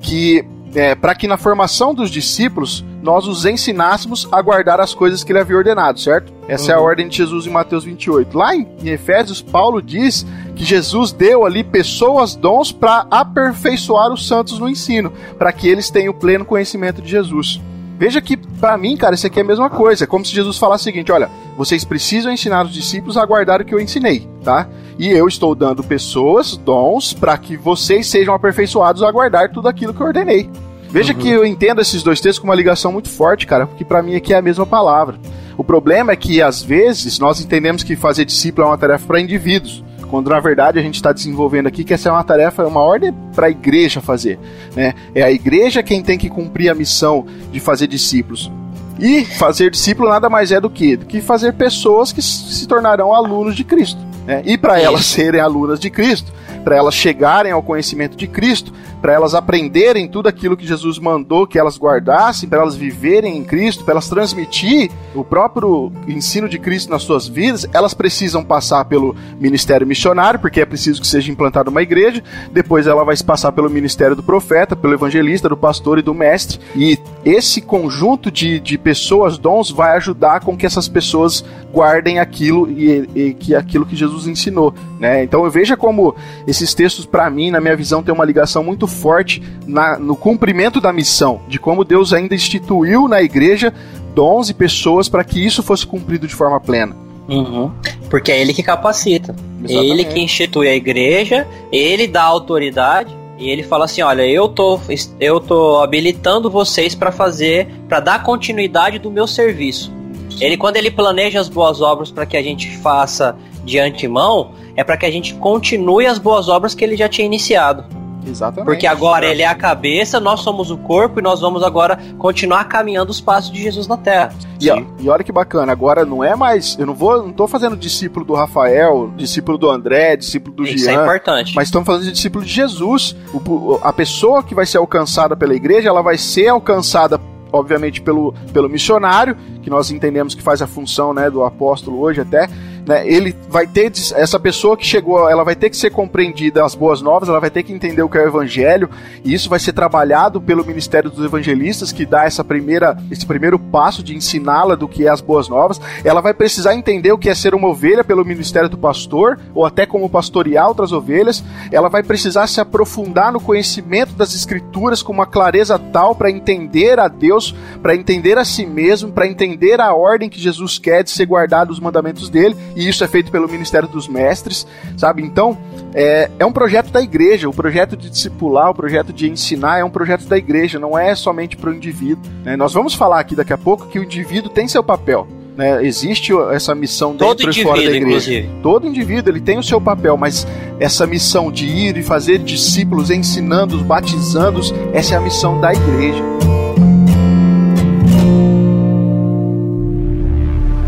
que é, para que na formação dos discípulos nós os ensinássemos a guardar as coisas que ele havia ordenado, certo? Essa uhum. é a uhum. ordem de Jesus em Mateus 28. Lá em, em Efésios, Paulo diz que Jesus deu ali pessoas, dons para aperfeiçoar os santos no ensino, para que eles tenham o pleno conhecimento de Jesus. Veja que, para mim, cara, isso aqui é a mesma coisa. É como se Jesus falasse o seguinte: olha, vocês precisam ensinar os discípulos a guardar o que eu ensinei, tá? E eu estou dando pessoas, dons, para que vocês sejam aperfeiçoados a guardar tudo aquilo que eu ordenei. Veja uhum. que eu entendo esses dois textos com uma ligação muito forte, cara, porque para mim aqui é a mesma palavra. O problema é que, às vezes, nós entendemos que fazer discípulo é uma tarefa para indivíduos quando na verdade a gente está desenvolvendo aqui que essa é uma tarefa, é uma ordem para a igreja fazer. Né? É a igreja quem tem que cumprir a missão de fazer discípulos. E fazer discípulo nada mais é do que, do que fazer pessoas que se tornarão alunos de Cristo. Né? E para elas serem alunas de Cristo, para elas chegarem ao conhecimento de Cristo, para elas aprenderem tudo aquilo que Jesus mandou que elas guardassem, para elas viverem em Cristo, para elas transmitir o próprio ensino de Cristo nas suas vidas, elas precisam passar pelo ministério missionário, porque é preciso que seja implantada uma igreja, depois ela vai passar pelo ministério do profeta, pelo evangelista, do pastor e do mestre, e esse conjunto de, de pessoas, dons, vai ajudar com que essas pessoas guardem aquilo e, e que aquilo que Jesus ensinou, né? Então eu veja como esses textos para mim, na minha visão, tem uma ligação muito forte na, no cumprimento da missão, de como Deus ainda instituiu na igreja dons e pessoas para que isso fosse cumprido de forma plena. Uhum. Porque é ele que capacita. Exatamente. Ele que institui a igreja, ele dá autoridade e ele fala assim: olha, eu tô, eu tô habilitando vocês para fazer, para dar continuidade do meu serviço. Ele, quando ele planeja as boas obras para que a gente faça de antemão, é para que a gente continue as boas obras que ele já tinha iniciado. Exatamente. Porque agora ele é a cabeça, nós somos o corpo e nós vamos agora continuar caminhando os passos de Jesus na Terra. E, ó, e olha que bacana, agora não é mais, eu não vou, não tô fazendo discípulo do Rafael, discípulo do André, discípulo do Isso Jean. Isso é importante. Mas estamos falando de discípulo de Jesus. O, a pessoa que vai ser alcançada pela igreja, ela vai ser alcançada obviamente pelo, pelo missionário, que nós entendemos que faz a função né, do apóstolo hoje até, né, ele vai ter essa pessoa que chegou, ela vai ter que ser compreendida as boas novas, ela vai ter que entender o que é o evangelho, e isso vai ser trabalhado pelo ministério dos evangelistas que dá essa primeira esse primeiro passo de ensiná-la do que é as boas novas. Ela vai precisar entender o que é ser uma ovelha pelo ministério do pastor ou até como pastorear outras ovelhas. Ela vai precisar se aprofundar no conhecimento das escrituras com uma clareza tal para entender a Deus, para entender a si mesmo, para entender a ordem que Jesus quer de ser guardado os mandamentos dele e isso é feito pelo Ministério dos Mestres, sabe? Então, é, é um projeto da igreja, o projeto de discipular, o projeto de ensinar é um projeto da igreja, não é somente para o indivíduo. Né? Nós vamos falar aqui daqui a pouco que o indivíduo tem seu papel. Né, existe essa missão dentro e fora da igreja. Inclusive. Todo indivíduo ele tem o seu papel, mas essa missão de ir e fazer discípulos, ensinando-os, batizando-os, essa é a missão da igreja.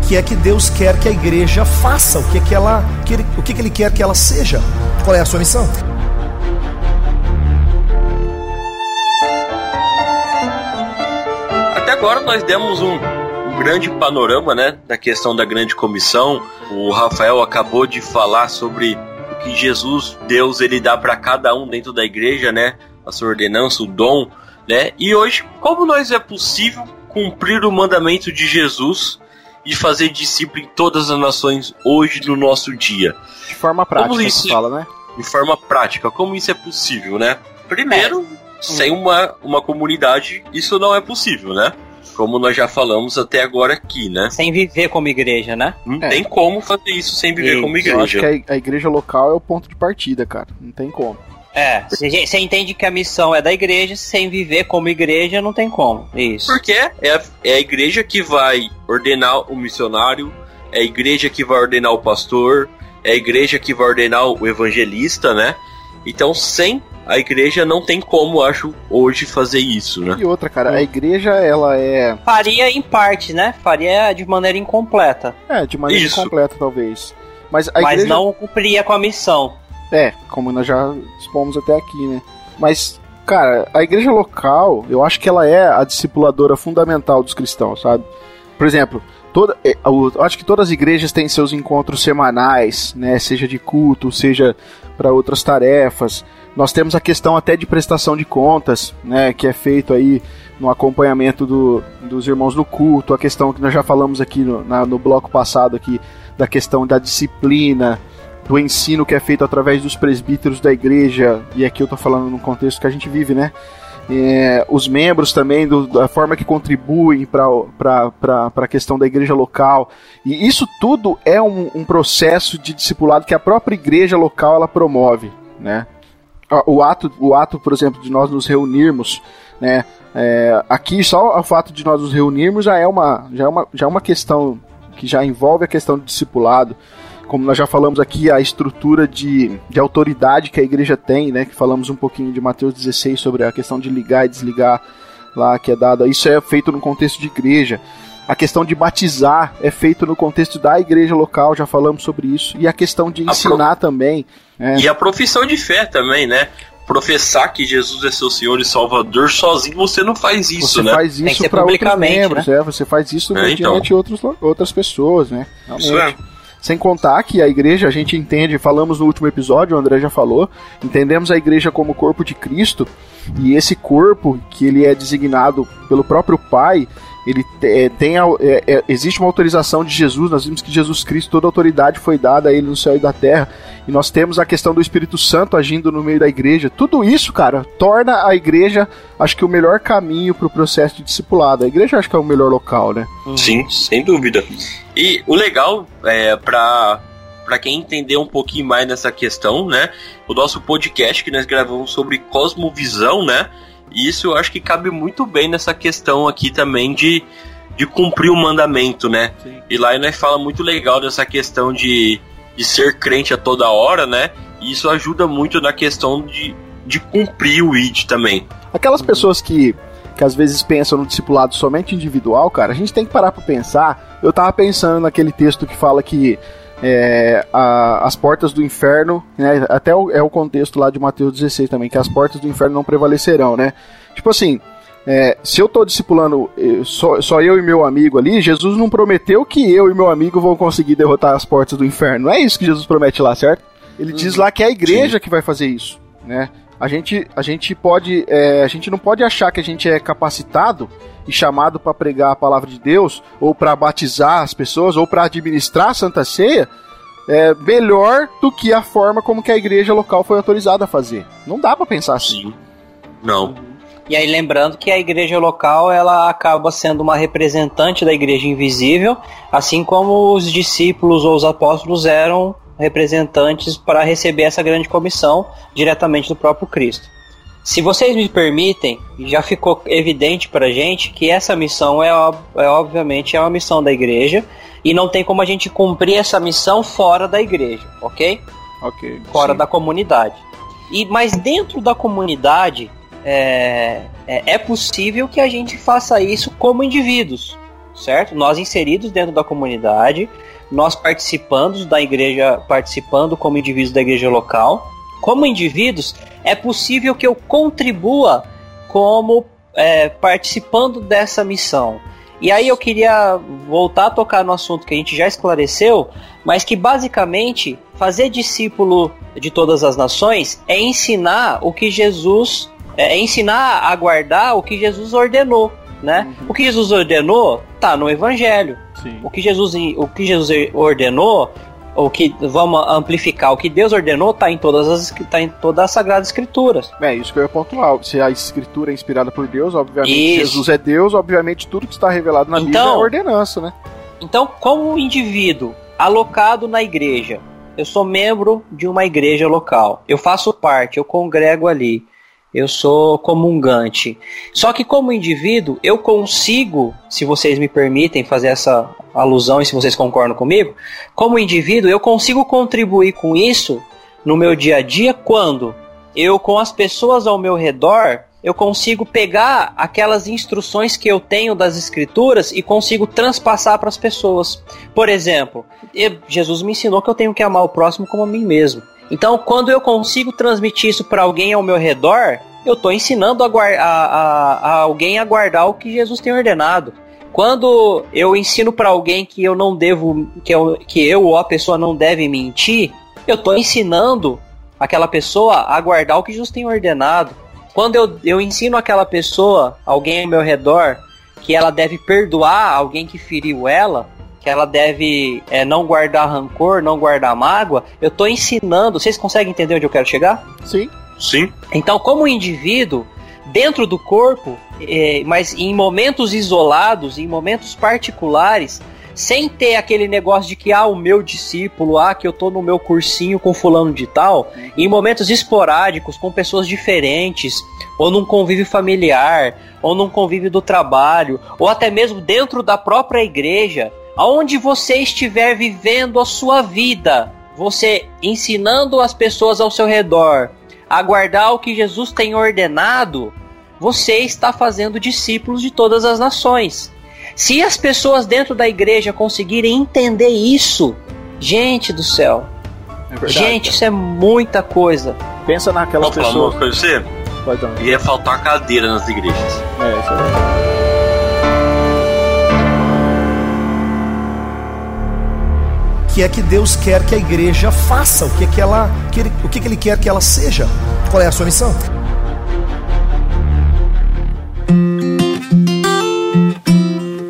Que é que Deus quer que a igreja faça, o que é que ela, que ele, o que, é que ele quer que ela seja. Qual é a sua missão? Até agora nós demos um, um grande panorama, né, da questão da grande comissão. O Rafael acabou de falar sobre o que Jesus, Deus, ele dá para cada um dentro da igreja, né, a sua ordenança, o dom, né? E hoje, como nós é possível cumprir o mandamento de Jesus de fazer discípulo em todas as nações hoje no nosso dia. De forma prática, como isso fala, né? De forma prática, como isso é possível, né? Primeiro, é. sem uma, uma comunidade, isso não é possível, né? Como nós já falamos até agora aqui, né? Sem viver como igreja, né? Não é. tem como fazer isso sem viver como igreja. Eu acho que a igreja local é o ponto de partida, cara. Não tem como. É, você entende que a missão é da igreja, sem viver como igreja não tem como. Isso. Porque é a, é a igreja que vai ordenar o missionário, é a igreja que vai ordenar o pastor, é a igreja que vai ordenar o evangelista, né? Então, sem a igreja não tem como, acho, hoje fazer isso, né? E outra, cara, a igreja, ela é. Faria em parte, né? Faria de maneira incompleta. É, de maneira isso. incompleta, talvez. Mas, a Mas igreja... não cumpria com a missão. É, como nós já expomos até aqui, né? Mas, cara, a igreja local, eu acho que ela é a discipuladora fundamental dos cristãos, sabe? Por exemplo, toda, é, eu acho que todas as igrejas têm seus encontros semanais, né? Seja de culto, seja para outras tarefas. Nós temos a questão até de prestação de contas, né? Que é feito aí no acompanhamento do, dos irmãos no culto, a questão que nós já falamos aqui no, na, no bloco passado aqui da questão da disciplina, do ensino que é feito através dos presbíteros da igreja, e aqui eu estou falando no contexto que a gente vive, né? É, os membros também, do, da forma que contribuem para a questão da igreja local. E isso tudo é um, um, processo de discipulado que a própria igreja local ela promove. Né? O, ato, o ato, por exemplo, de nós nos reunirmos, né? É, aqui só o fato de nós nos reunirmos já é, uma, já, é uma, já é uma questão que já envolve a questão do discipulado como nós já falamos aqui, a estrutura de, de autoridade que a igreja tem, né? Que falamos um pouquinho de Mateus 16 sobre a questão de ligar e desligar lá que é dada. Isso é feito no contexto de igreja. A questão de batizar é feito no contexto da igreja local, já falamos sobre isso. E a questão de ensinar pro... também. É. E a profissão de fé também, né? professar que Jesus é seu Senhor e Salvador sozinho, você não faz isso, você né? Você faz isso para outros membros, né? é, você faz isso é, então. outros, outras pessoas, né? Realmente. Isso é. Sem contar que a igreja, a gente entende, falamos no último episódio, o André já falou, entendemos a igreja como corpo de Cristo, e esse corpo, que ele é designado pelo próprio Pai, ele é, tem a, é, é, existe uma autorização de Jesus, nós vimos que Jesus Cristo, toda autoridade foi dada a ele no céu e da terra, e nós temos a questão do Espírito Santo agindo no meio da igreja. Tudo isso, cara, torna a igreja, acho que o melhor caminho para o processo de discipulado. A igreja acho que é o melhor local, né? Sim, sem dúvida. E o legal é para para quem entender um pouquinho mais nessa questão, né? O nosso podcast que nós gravamos sobre cosmovisão, né? E isso eu acho que cabe muito bem nessa questão aqui também de, de cumprir o mandamento, né? Sim. E lá nós fala muito legal dessa questão de, de ser crente a toda hora, né? E isso ajuda muito na questão de, de cumprir o ID também. Aquelas pessoas que que às vezes pensam no discipulado somente individual, cara, a gente tem que parar para pensar. Eu tava pensando naquele texto que fala que é, a, as portas do inferno, né, até o, é o contexto lá de Mateus 16 também, que as portas do inferno não prevalecerão, né? Tipo assim, é, se eu tô discipulando só, só, eu e meu amigo ali, Jesus não prometeu que eu e meu amigo vão conseguir derrotar as portas do inferno. Não é isso que Jesus promete lá, certo? Ele uhum. diz lá que é a igreja Sim. que vai fazer isso, né? A gente, a gente pode, é, a gente não pode achar que a gente é capacitado e chamado para pregar a palavra de Deus, ou para batizar as pessoas, ou para administrar a Santa Ceia, é, melhor do que a forma como que a igreja local foi autorizada a fazer. Não dá para pensar assim. Não. E aí lembrando que a igreja local ela acaba sendo uma representante da igreja invisível, assim como os discípulos ou os apóstolos eram representantes para receber essa grande comissão diretamente do próprio Cristo. Se vocês me permitem, já ficou evidente para a gente que essa missão é, é obviamente é uma missão da igreja e não tem como a gente cumprir essa missão fora da igreja, ok? Ok. Fora sim. da comunidade. E mas dentro da comunidade é, é, é possível que a gente faça isso como indivíduos, certo? Nós inseridos dentro da comunidade, nós participando da igreja, participando como indivíduos da igreja local. Como indivíduos, é possível que eu contribua como é, participando dessa missão. E aí eu queria voltar a tocar no assunto que a gente já esclareceu, mas que basicamente fazer discípulo de todas as nações é ensinar o que Jesus é ensinar a guardar o que Jesus ordenou, né? Uhum. O que Jesus ordenou tá no Evangelho. Sim. O que Jesus o que Jesus ordenou, o que vamos amplificar, o que Deus ordenou está em todas as tá em todas as sagradas escrituras. É, isso que eu ia pontuar. Se a escritura é inspirada por Deus, obviamente isso. Jesus é Deus, obviamente tudo que está revelado na então, Bíblia é ordenança, né? Então, como indivíduo alocado na igreja, eu sou membro de uma igreja local. Eu faço parte, eu congrego ali eu sou comungante. Só que como indivíduo, eu consigo, se vocês me permitem fazer essa alusão e se vocês concordam comigo, como indivíduo, eu consigo contribuir com isso no meu dia a dia quando eu com as pessoas ao meu redor, eu consigo pegar aquelas instruções que eu tenho das escrituras e consigo transpassar para as pessoas. Por exemplo, Jesus me ensinou que eu tenho que amar o próximo como a mim mesmo. Então, quando eu consigo transmitir isso para alguém ao meu redor, eu estou ensinando a, a, a, a, alguém a guardar o que Jesus tem ordenado. Quando eu ensino para alguém que eu não devo, que eu, que eu ou a pessoa não deve mentir, eu tô ensinando aquela pessoa a guardar o que Jesus tem ordenado. Quando eu, eu ensino aquela pessoa, alguém ao meu redor, que ela deve perdoar alguém que feriu ela, que ela deve é, não guardar rancor, não guardar mágoa, eu tô ensinando. Vocês conseguem entender onde eu quero chegar? Sim. Sim. Então, como indivíduo, dentro do corpo, é, mas em momentos isolados, em momentos particulares, sem ter aquele negócio de que, ah, o meu discípulo, ah, que eu tô no meu cursinho com fulano de tal, em momentos esporádicos, com pessoas diferentes, ou num convívio familiar, ou num convívio do trabalho, ou até mesmo dentro da própria igreja, aonde você estiver vivendo a sua vida, você ensinando as pessoas ao seu redor a guardar o que Jesus tem ordenado, você está fazendo discípulos de todas as nações. Se as pessoas dentro da igreja conseguirem entender isso, gente do céu, É verdade. gente, isso é muita coisa. pensa naquelas Posso falar uma coisa pra você? Pode dar. Ia faltar cadeira nas igrejas. É, isso é verdade. Que é que Deus quer que a igreja faça, o que é que ela, que ele- o que, é que ele quer que ela seja. Qual é a sua missão?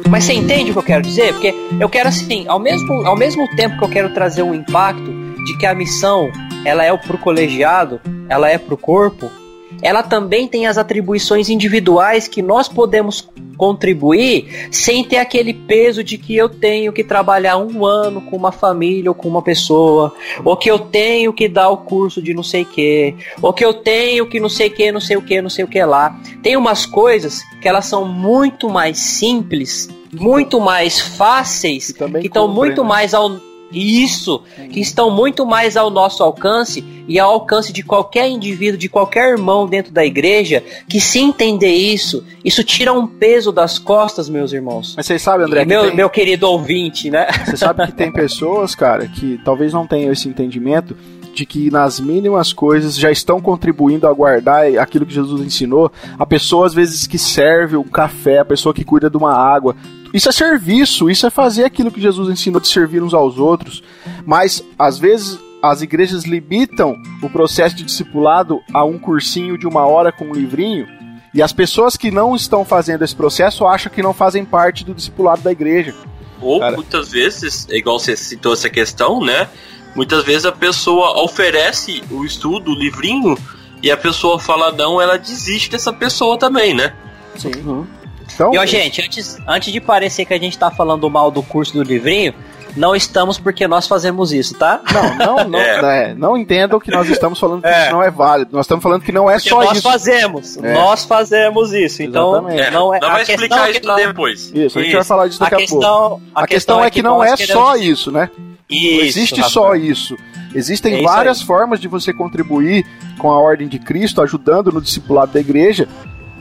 Mas você entende o que eu quero dizer? Porque eu quero assim, ao mesmo, ao mesmo tempo que eu quero trazer um impacto de que a missão ela é pro colegiado, ela é pro corpo, ela também tem as atribuições individuais que nós podemos contribuir sem ter aquele peso de que eu tenho que trabalhar um ano com uma família ou com uma pessoa, ou que eu tenho que dar o curso de não sei o que, ou que eu tenho que não sei o que, não sei o que, não sei o que lá. Tem umas coisas que elas são muito mais simples, muito mais fáceis, que estão muito né? mais ao isso, que estão muito mais ao nosso alcance e ao alcance de qualquer indivíduo, de qualquer irmão dentro da igreja, que se entender isso, isso tira um peso das costas, meus irmãos. Mas vocês sabem, André, que meu, tem- meu querido ouvinte, né? Você sabe que tem pessoas, cara, que talvez não tenham esse entendimento de que nas mínimas coisas já estão contribuindo a guardar aquilo que Jesus ensinou. A pessoa, às vezes, que serve um café, a pessoa que cuida de uma água. Isso é serviço, isso é fazer aquilo que Jesus ensinou de servir uns aos outros. Mas, às vezes, as igrejas limitam o processo de discipulado a um cursinho de uma hora com um livrinho. E as pessoas que não estão fazendo esse processo acham que não fazem parte do discipulado da igreja. Ou Cara. muitas vezes, é igual você citou essa questão, né? Muitas vezes a pessoa oferece o estudo, o livrinho, e a pessoa fala não, ela desiste dessa pessoa também, né? Sim. Então, E ó, gente, antes, antes de parecer que a gente tá falando mal do curso do livrinho, não estamos porque nós fazemos isso, tá? Não, não, não, É. é, não entendam que nós estamos falando que É. isso não é válido. Nós estamos falando que não é Porque só nós isso. fazemos, É. nós fazemos isso. Então. É, não é vai a questão explicar é que isso não- depois. Isso, a gente vai falar disso A daqui a, pouco. questão, A, questão é que não nós é queremos- só isso, né? Isso, não existe só isso. Existem É isso várias formas de você contribuir com a ordem de Cristo, ajudando no discipulado da igreja.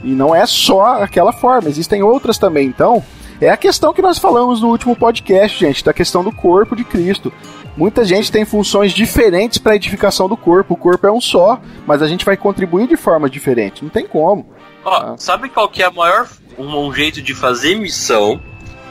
E não é só aquela forma, existem outras também. Então, é a questão que nós falamos no último podcast, gente, da questão do corpo de Cristo. Muita gente tem funções diferentes para a edificação do corpo. O corpo é um só, mas a gente vai contribuir de forma diferente. Não tem como. Ó, Ah. sabe qual que é a maior um, um jeito de fazer missão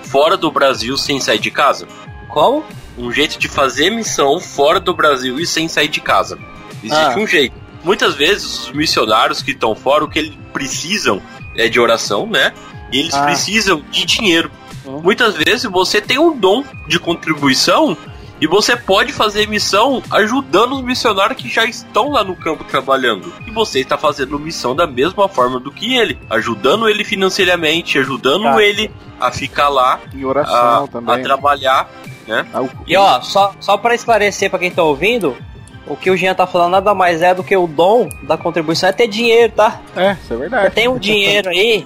fora do Brasil sem sair de casa? Como? Um jeito de fazer missão fora do Brasil e sem sair de casa. Existe Ah. um jeito. Muitas vezes os missionários que estão fora, o que eles precisam é de oração, né? E eles Ah. precisam de dinheiro. Hum. Muitas vezes você tem um dom de contribuição e você pode fazer missão ajudando os missionários que já estão lá no campo trabalhando. E você está fazendo missão da mesma forma do que ele, ajudando ele financeiramente, ajudando Tá. ele a ficar lá, Em oração a, também. a trabalhar. Ah, o- E ó, só, só para esclarecer para quem tá ouvindo, o que o Jean tá falando nada mais é do que o dom da contribuição é ter dinheiro, tá? É, isso é Você verdade. tem um dinheiro aí,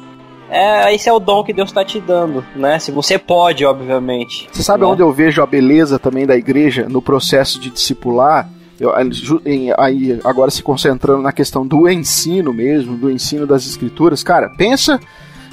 é, esse é o dom que Deus tá te dando, né? Se você pode, obviamente. Você sabe né? onde eu vejo a beleza também da igreja no processo de discipular? Eu, em- aí, agora se concentrando na questão do ensino mesmo, do ensino das escrituras. Cara, pensa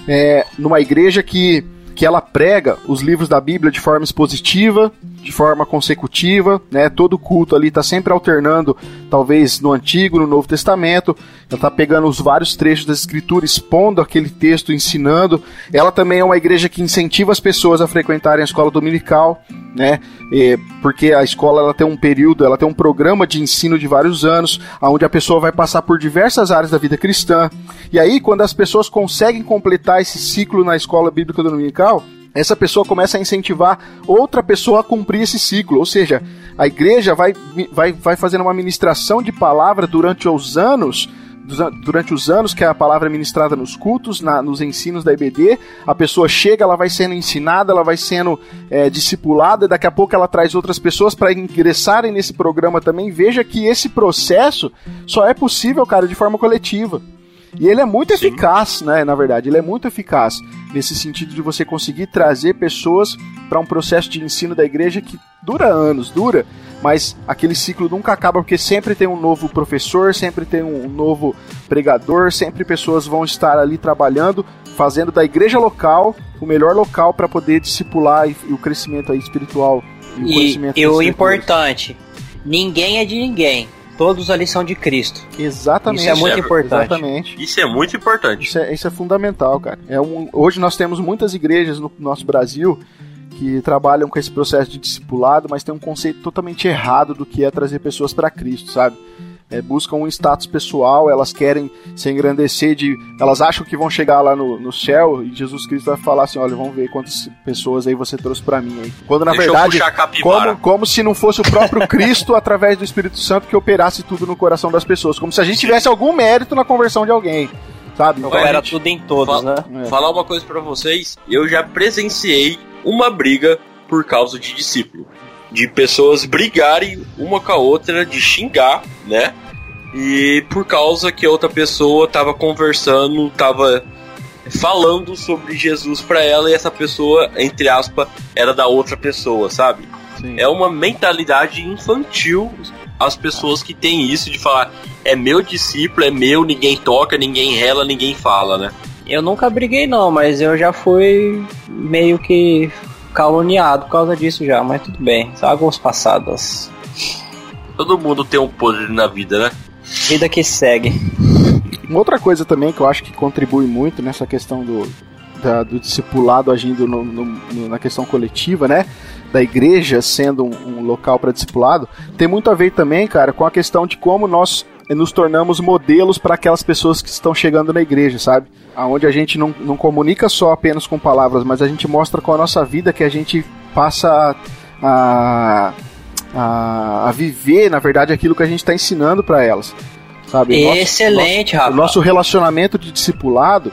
é, numa igreja que, que ela prega os livros da Bíblia de forma expositiva, de forma consecutiva, né? Todo culto ali está sempre alternando, talvez no Antigo, no Novo Testamento. Ela está pegando os vários trechos da Escritura, expondo aquele texto, ensinando. Ela também é uma igreja que incentiva as pessoas a frequentarem a escola dominical, né? E, porque a escola ela tem um período, ela tem um programa de ensino de vários anos, onde a pessoa vai passar por diversas áreas da vida cristã. E aí, quando as pessoas conseguem completar esse ciclo na escola bíblica dominical, essa pessoa começa a incentivar outra pessoa a cumprir esse ciclo. Ou seja, a igreja vai, vai, vai fazendo uma ministração de palavra durante os anos durante os anos que a palavra é ministrada nos cultos, na, nos ensinos da IBD, a pessoa chega, ela vai sendo ensinada, ela vai sendo é, discipulada, daqui a pouco ela traz outras pessoas para ingressarem nesse programa também. Veja que esse processo só é possível, cara, de forma coletiva. E ele é muito Sim. eficaz, né? Na verdade, ele é muito eficaz nesse sentido de você conseguir trazer pessoas para um processo de ensino da igreja que dura anos, dura, mas aquele ciclo nunca acaba porque sempre tem um novo professor, sempre tem um novo pregador, sempre pessoas vão estar ali trabalhando, fazendo da igreja local o melhor local para poder discipular e, e, o crescimento aí espiritual e, o conhecimento. E o importante, ninguém é de ninguém todos ali são de Cristo. Exatamente. Isso é muito é, importante. Exatamente. Isso é muito importante. Isso é, isso é fundamental, cara. É um, hoje nós temos muitas igrejas no nosso Brasil que trabalham com esse processo de discipulado, mas tem um conceito totalmente errado do que é trazer pessoas para Cristo, sabe? É, buscam um status pessoal, elas querem se engrandecer de. Elas acham que vão chegar lá no, no céu e Jesus Cristo vai falar assim: olha, vamos ver quantas pessoas aí você trouxe para mim aí. Quando na Deixa verdade, como, como se não fosse o próprio Cristo, através do Espírito Santo, que operasse tudo no coração das pessoas. Como se a gente tivesse algum mérito na conversão de alguém. Sabe? Então, era tudo em todos, né? É. Falar uma coisa para vocês, eu já presenciei uma briga por causa de discípulo de pessoas brigarem uma com a outra, de xingar, né? E por causa que a outra pessoa tava conversando, tava falando sobre Jesus para ela e essa pessoa, entre aspas, era da outra pessoa, sabe? Sim. É uma mentalidade infantil as pessoas que têm isso de falar é meu discípulo, é meu, ninguém toca, ninguém rela, ninguém fala, né? Eu nunca briguei não, mas eu já fui meio que caluniado por causa disso já, mas tudo bem. São águas passadas. Todo mundo tem um podre na vida, né? Vida que segue. Uma outra coisa também que eu acho que contribui muito nessa questão do, da, do discipulado agindo no, no, no, na questão coletiva, né? Da igreja sendo um, um local para discipulado, tem muito a ver também, cara, com a questão de como nós nos tornamos modelos para aquelas pessoas que estão chegando na igreja, sabe? Onde a gente não, não comunica só apenas com palavras, mas a gente mostra com a nossa vida que a gente passa a, a, a viver, na verdade, aquilo que a gente está ensinando para elas. Sabe? Excelente, nosso, Rafa. O nosso relacionamento de discipulado,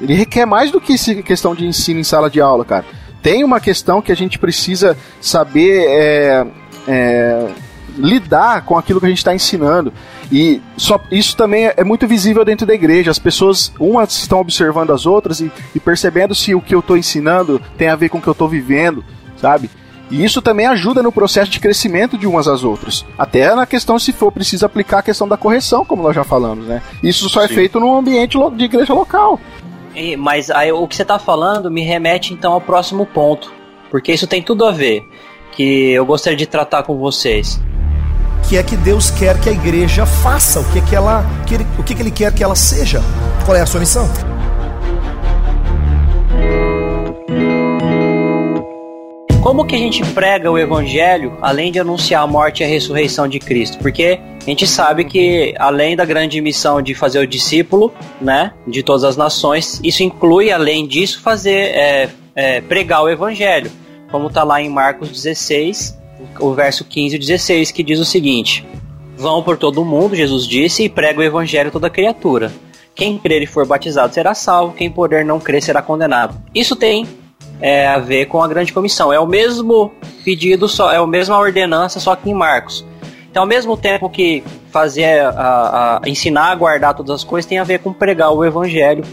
ele requer mais do que questão de ensino em sala de aula, cara. Tem uma questão que a gente precisa saber é, é, lidar com aquilo que a gente está ensinando. E só, isso também é muito visível dentro da igreja. As pessoas, umas estão observando as outras e, e percebendo se o que eu estou ensinando tem a ver com o que eu estou vivendo, sabe? E isso também ajuda no processo de crescimento de umas às outras. Até na questão se for preciso aplicar a questão da correção, como nós já falamos, né? Isso só é Sim. é feito num ambiente de igreja local. E, mas aí, o que você está falando me remete então ao próximo ponto, porque isso tem tudo a ver, que eu gostaria de tratar com vocês que é que Deus quer que a igreja faça, o que é que ela, que ele, o que, é que ele quer que ela seja. Qual é a sua missão? Como que a gente prega o evangelho além de anunciar a morte e a ressurreição de Cristo? Porque a gente sabe que além da grande missão de fazer o discípulo, né, de todas as nações, isso inclui além disso fazer é, é, pregar o evangelho, como está lá em Marcos 16, o verso 15 e 16, que diz o seguinte: Vão por todo o mundo, Jesus disse, e prega o evangelho a toda criatura. Quem crer e for batizado será salvo, quem poder não crer será condenado. Isso tem é, a ver com a grande comissão. É o mesmo pedido, só é a mesma ordenança, só que em Marcos. Então, ao mesmo tempo que fazer a, a, ensinar a guardar todas as coisas, tem a ver com pregar o evangelho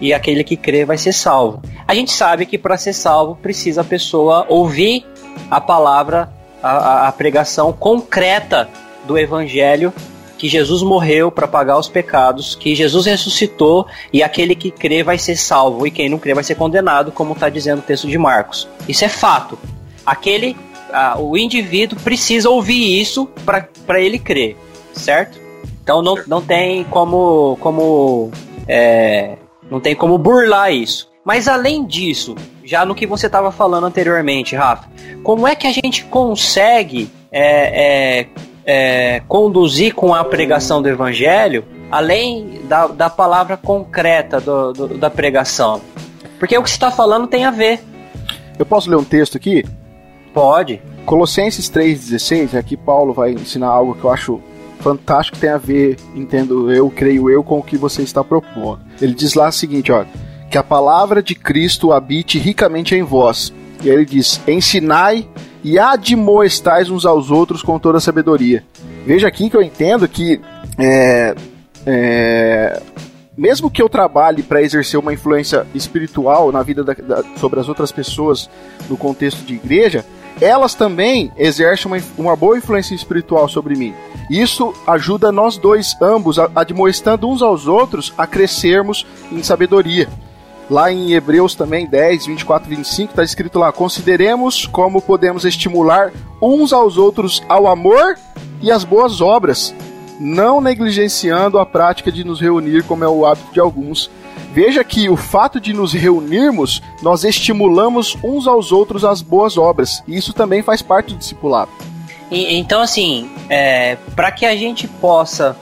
e aquele que crê vai ser salvo. A gente sabe que para ser salvo precisa a pessoa ouvir a palavra a, a pregação concreta do evangelho que Jesus morreu para pagar os pecados, que Jesus ressuscitou e aquele que crê vai ser salvo e quem não crê vai ser condenado, como está dizendo o texto de Marcos. Isso é fato. Aquele o indivíduo precisa ouvir isso para ele crer, certo? Então não, não tem como, como é, não tem como burlar isso. Mas além disso, já no que você estava falando anteriormente, Rafa, como é que a gente consegue é, é, é, conduzir com a pregação do evangelho, além da, da palavra concreta do, do, da pregação? Porque o que você está falando tem a ver. Eu posso ler um texto aqui? Pode. Colossenses 3,16, aqui Paulo vai ensinar algo que eu acho fantástico, tem a ver, entendo eu, creio eu, com o que você está propondo. Ele diz lá o seguinte, ó, que a palavra de Cristo habite ricamente em vós. E aí ele diz: ensinai e admoestais uns aos outros com toda a sabedoria. Veja aqui que eu entendo que é, é, mesmo que eu trabalhe para exercer uma influência espiritual na vida da, da, sobre as outras pessoas no contexto de igreja, elas também exercem uma, uma boa influência espiritual sobre mim. Isso ajuda nós dois, ambos, admoestando uns aos outros a crescermos em sabedoria. Lá em Hebreus também, 10, 24 25, está escrito lá: Consideremos como podemos estimular uns aos outros ao amor e às boas obras, não negligenciando a prática de nos reunir, como é o hábito de alguns. Veja que o fato de nos reunirmos, nós estimulamos uns aos outros as boas obras, e isso também faz parte do discipulado. Então, assim, é, para que a gente possa,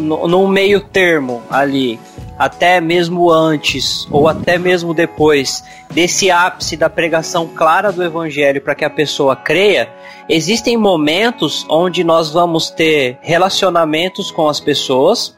no, no meio termo ali, até mesmo antes ou até mesmo depois desse ápice da pregação clara do evangelho para que a pessoa creia, existem momentos onde nós vamos ter relacionamentos com as pessoas,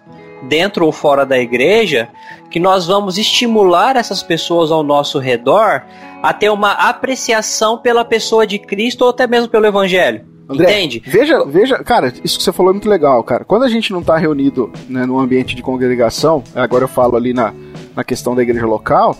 dentro ou fora da igreja, que nós vamos estimular essas pessoas ao nosso redor a ter uma apreciação pela pessoa de Cristo ou até mesmo pelo evangelho. André, Entende? Veja, veja, cara, isso que você falou é muito legal, cara. Quando a gente não está reunido né, num ambiente de congregação, agora eu falo ali na, na questão da igreja local,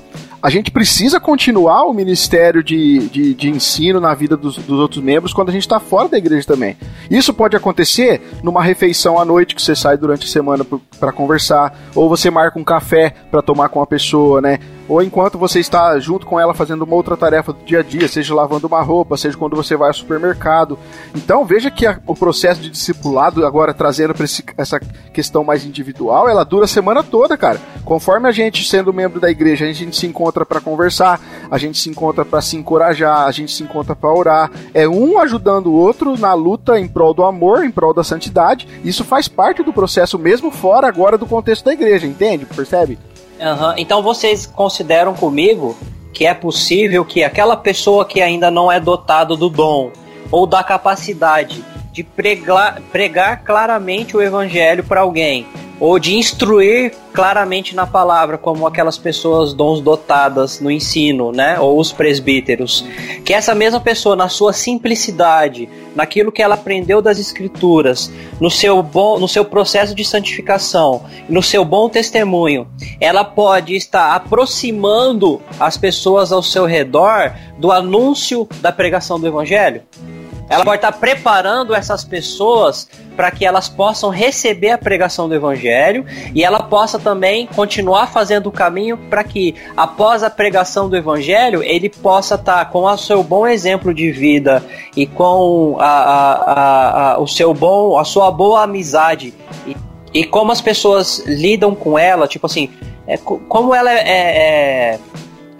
a gente precisa continuar o ministério de, de, de ensino na vida dos, dos, outros membros quando a gente está fora da igreja também. Isso pode acontecer numa refeição à noite que você sai durante a semana para conversar, ou você marca um café para tomar com a pessoa, né? Ou enquanto você está junto com ela fazendo uma outra tarefa do dia a dia, seja lavando uma roupa, seja quando você vai ao supermercado. Então veja que a, o processo de discipulado, agora trazendo para essa questão mais individual, ela dura a semana toda, cara. Conforme a gente, sendo membro da igreja, a gente se encontra para conversar, a gente se encontra para se encorajar, a gente se encontra para orar. É um ajudando o outro na luta em prol do amor, em prol da santidade. Isso faz parte do processo mesmo fora agora do contexto da igreja, entende? Percebe? Uhum. Então vocês consideram comigo que é possível que aquela pessoa que ainda não é dotada do dom ou da capacidade de pregar, pregar claramente o evangelho para alguém ou de instruir claramente na palavra, como aquelas pessoas dons dotadas no ensino, né, ou os presbíteros, que essa mesma pessoa na sua simplicidade, naquilo que ela aprendeu das escrituras, no seu bom, no seu processo de santificação, no seu bom testemunho, ela pode estar aproximando as pessoas ao seu redor do anúncio da pregação do evangelho. Ela pode estar preparando essas pessoas para que elas possam receber a pregação do evangelho e ela possa também continuar fazendo o caminho para que após a pregação do evangelho ele possa estar com o seu bom exemplo de vida e com a, a, a, o seu bom a sua boa amizade. E, e, como as pessoas lidam com ela tipo assim é, como ela é, é,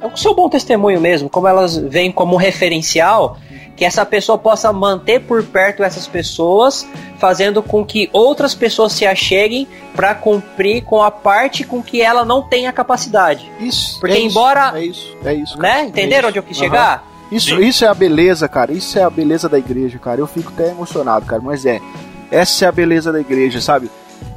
é o seu bom testemunho mesmo como elas veem como referencial que essa pessoa possa manter por perto essas pessoas, fazendo com que outras pessoas se acheguem para cumprir com a parte com que ela não tem a capacidade. Isso. Porque é embora, isso, é isso, é isso. Né? Entenderam é onde eu quis uhum. chegar? Isso, isso é a beleza, cara. Isso é a beleza da igreja, cara. Eu fico até emocionado, cara. Mas é, essa é a beleza da igreja, sabe?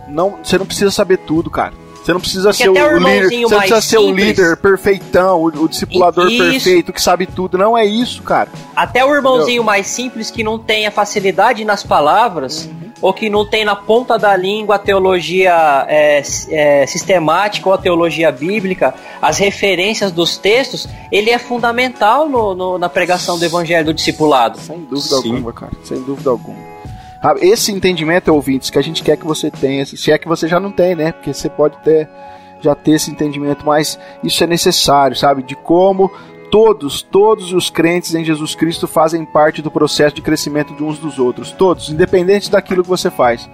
Não, você não precisa saber tudo, cara. Você não precisa Porque ser o, o líder, você não precisa ser o líder perfeitão, o, o discipulador isso. perfeito que sabe tudo. Não é isso, cara. Até o irmãozinho Entendeu? mais simples que não tem a facilidade nas palavras. Uhum. Ou que não tem na ponta da língua a teologia é, é, sistemática ou a teologia bíblica, as referências dos textos, ele é fundamental no, no, na pregação do evangelho do discipulado. Sem dúvida Sim. alguma, cara. Sem dúvida alguma. Ah, esse entendimento, ouvintes, que a gente quer que você tenha, se é que você já não tem, né? Porque você pode ter já ter esse entendimento, mas isso é necessário, sabe? De como todos, todos os crentes em Jesus Cristo fazem parte do processo de crescimento de uns dos outros. Todos, independente daquilo que você faz.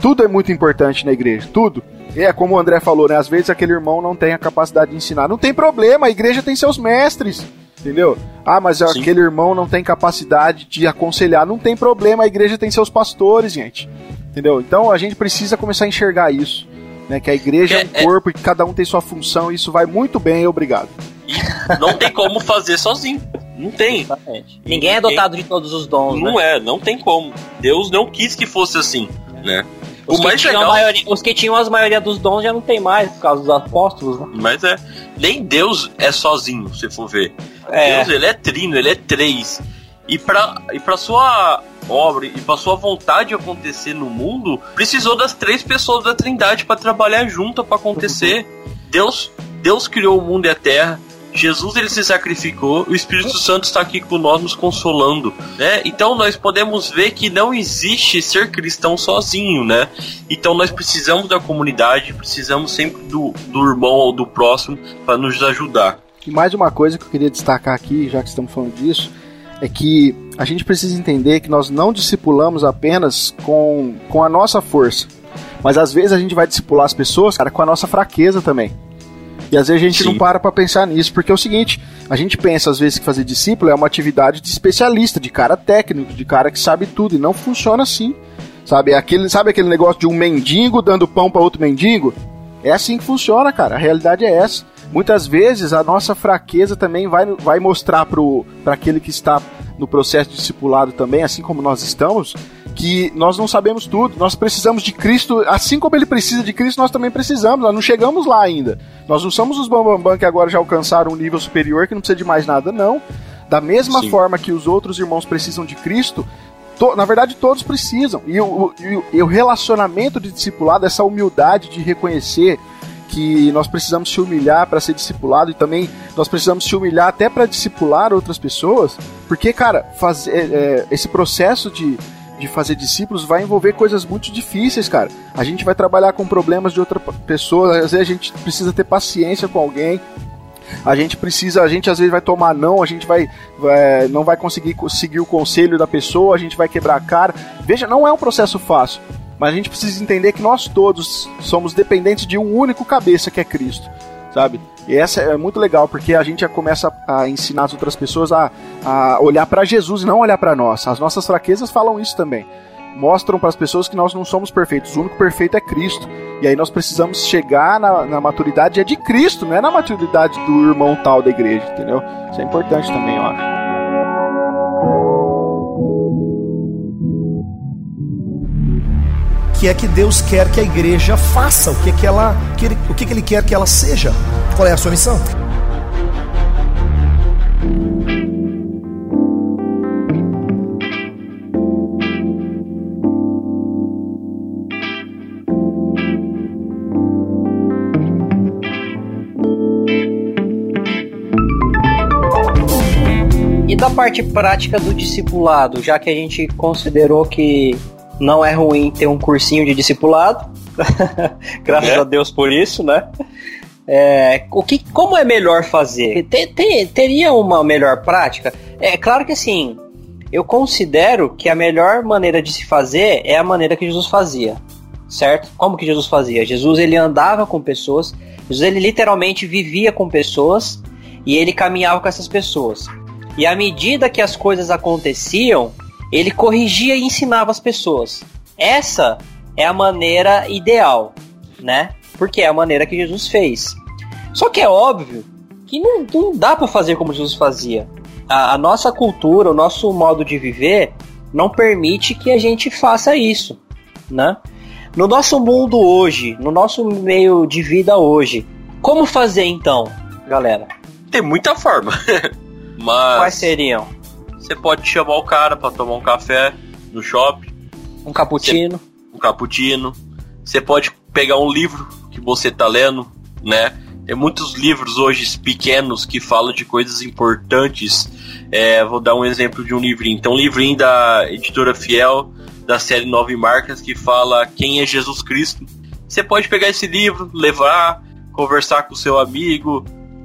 Tudo é muito importante na igreja, tudo. É, como o André falou, né? Às vezes aquele irmão não tem a capacidade de ensinar. Não tem problema, a igreja tem seus mestres. Entendeu? Ah, mas Sim. aquele irmão não tem capacidade de aconselhar. Não tem problema, a igreja tem seus pastores, gente. Entendeu? Então a gente precisa começar a enxergar isso. Né? Que a igreja é, é um é- corpo é... e que cada um tem sua função e isso vai muito bem, obrigado. E não tem como fazer sozinho. Não tem. Exatamente. Ninguém é dotado de todos os dons. Não né? é, não tem como. Deus não quis que fosse assim, né? Os, o mais legal... maioria, os que tinham as maioria dos dons já não tem mais, por causa dos apóstolos, né? Mas é. Nem Deus é sozinho, se for ver. É. Deus, ele é trino, ele é três. E para e pra sua obra e para sua vontade acontecer no mundo, precisou das três pessoas da Trindade para trabalhar junto para acontecer. Uhum. Deus, Deus criou o mundo e a terra. Jesus ele se sacrificou, o Espírito Santo está aqui com nós nos consolando, né? Então nós podemos ver que não existe ser cristão sozinho, né? Então nós precisamos da comunidade, precisamos sempre do, do irmão ou do próximo para nos ajudar. E mais uma coisa que eu queria destacar aqui, já que estamos falando disso, é que a gente precisa entender que nós não discipulamos apenas com, com a nossa força, mas às vezes a gente vai discipular as pessoas, cara, com a nossa fraqueza também. E às vezes a gente Sim. não para para pensar nisso, porque é o seguinte, a gente pensa às vezes que fazer discípulo é uma atividade de especialista, de cara técnico, de cara que sabe tudo, e não funciona assim. Sabe, aquele, sabe aquele negócio de um mendigo dando pão para outro mendigo? É assim que funciona, cara. A realidade é essa. Muitas vezes a nossa fraqueza também vai, vai mostrar para aquele que está no processo discipulado também, assim como nós estamos, que nós não sabemos tudo, nós precisamos de Cristo, assim como ele precisa de Cristo, nós também precisamos, nós não chegamos lá ainda. Nós não somos os bambambam bam, bam que agora já alcançaram um nível superior que não precisa de mais nada, não. Da mesma Sim. forma que os outros irmãos precisam de Cristo, to, na verdade todos precisam. E o, e, e o relacionamento de discipulado, essa humildade de reconhecer que nós precisamos se humilhar para ser discipulado e também nós precisamos se humilhar até para discipular outras pessoas, porque, cara, fazer, é, é, esse processo de, de fazer discípulos vai envolver coisas muito difíceis, cara. A gente vai trabalhar com problemas de outra pessoa, às vezes a gente precisa ter paciência com alguém. A gente precisa, a gente às vezes vai tomar não, a gente vai, vai não vai conseguir seguir o conselho da pessoa, a gente vai quebrar a cara. Veja, não é um processo fácil, mas a gente precisa entender que nós todos somos dependentes de um único cabeça que é Cristo, sabe? E essa é muito legal, porque a gente já começa a ensinar as outras pessoas a, a olhar para Jesus e não olhar para nós. As nossas fraquezas falam isso também. Mostram para as pessoas que nós não somos perfeitos, o único perfeito é Cristo. E aí nós precisamos chegar na, na maturidade é de Cristo, não é na maturidade do irmão tal da igreja, entendeu? Isso é importante também, eu acho. Que é que Deus quer que a igreja faça, o que é que ela, que ele, o que, é que ele quer que ela seja. Qual é a sua missão? E da parte prática do discipulado, já que a gente considerou que não é ruim ter um cursinho de discipulado. Graças é. a Deus por isso, né? É, o que, como é melhor fazer? Tem, teria uma melhor prática? É claro que assim, eu considero que a melhor maneira de se fazer é a maneira que Jesus fazia, certo? Como que Jesus fazia? Jesus ele andava com pessoas, Jesus ele literalmente vivia com pessoas e ele caminhava com essas pessoas. E à medida que as coisas aconteciam, ele corrigia e ensinava as pessoas. Essa é a maneira ideal, né? Porque é a maneira que Jesus fez. Só que é óbvio que não, não dá para fazer como Jesus fazia. A, a nossa cultura, o nosso modo de viver não permite que a gente faça isso, né? No nosso mundo hoje, no nosso meio de vida hoje, como fazer então, galera? Tem muita forma. Mas quais seriam? Você pode chamar o cara para tomar um café no shopping. Um cappuccino. um cappuccino. Você pode pegar um livro que você tá lendo, né? Tem muitos livros hoje pequenos que falam de coisas importantes. É, vou dar um exemplo de um livrinho. Então, um livrinho da editora Fiel, da série Nove Marcas, que fala quem é Jesus Cristo. Você pode pegar esse livro, levar, conversar com o seu amigo,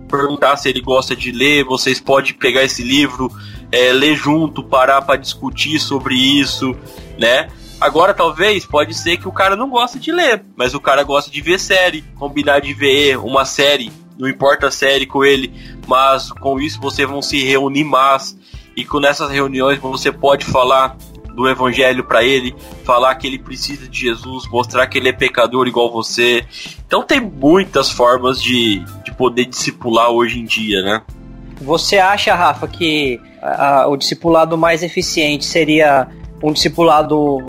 perguntar se ele gosta de ler, vocês podem pegar esse livro, é, ler junto, parar para discutir sobre isso, né? Agora, talvez, pode ser que o cara não gosta de ler, mas o cara gosta de ver série, combinar de ver uma série, não importa a série com ele, mas com isso vocês vão se reunir mais, e com nessas reuniões você pode falar do evangelho para ele, falar que ele precisa de Jesus, mostrar que ele é pecador igual você. Então tem muitas formas de, de poder discipular hoje em dia, né? Você acha, Rafa, que a, o discipulado mais eficiente seria um discipulado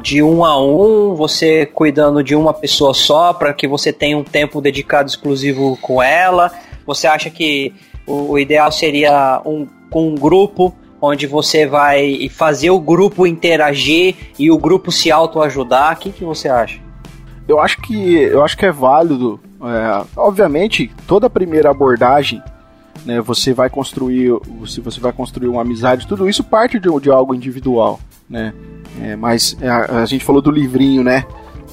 de um a um, você cuidando de uma pessoa só, para que você tenha um tempo dedicado exclusivo com ela? Você acha que o, o ideal seria um, com um grupo onde você vai fazer o grupo interagir e o grupo se autoajudar. O que, que você acha? Eu acho que eu acho que é válido. É, obviamente, toda primeira abordagem, né, você vai construir, se você vai construir uma amizade, tudo isso parte de, de algo individual, né? É, mas é, a, a, gente falou do livrinho, né?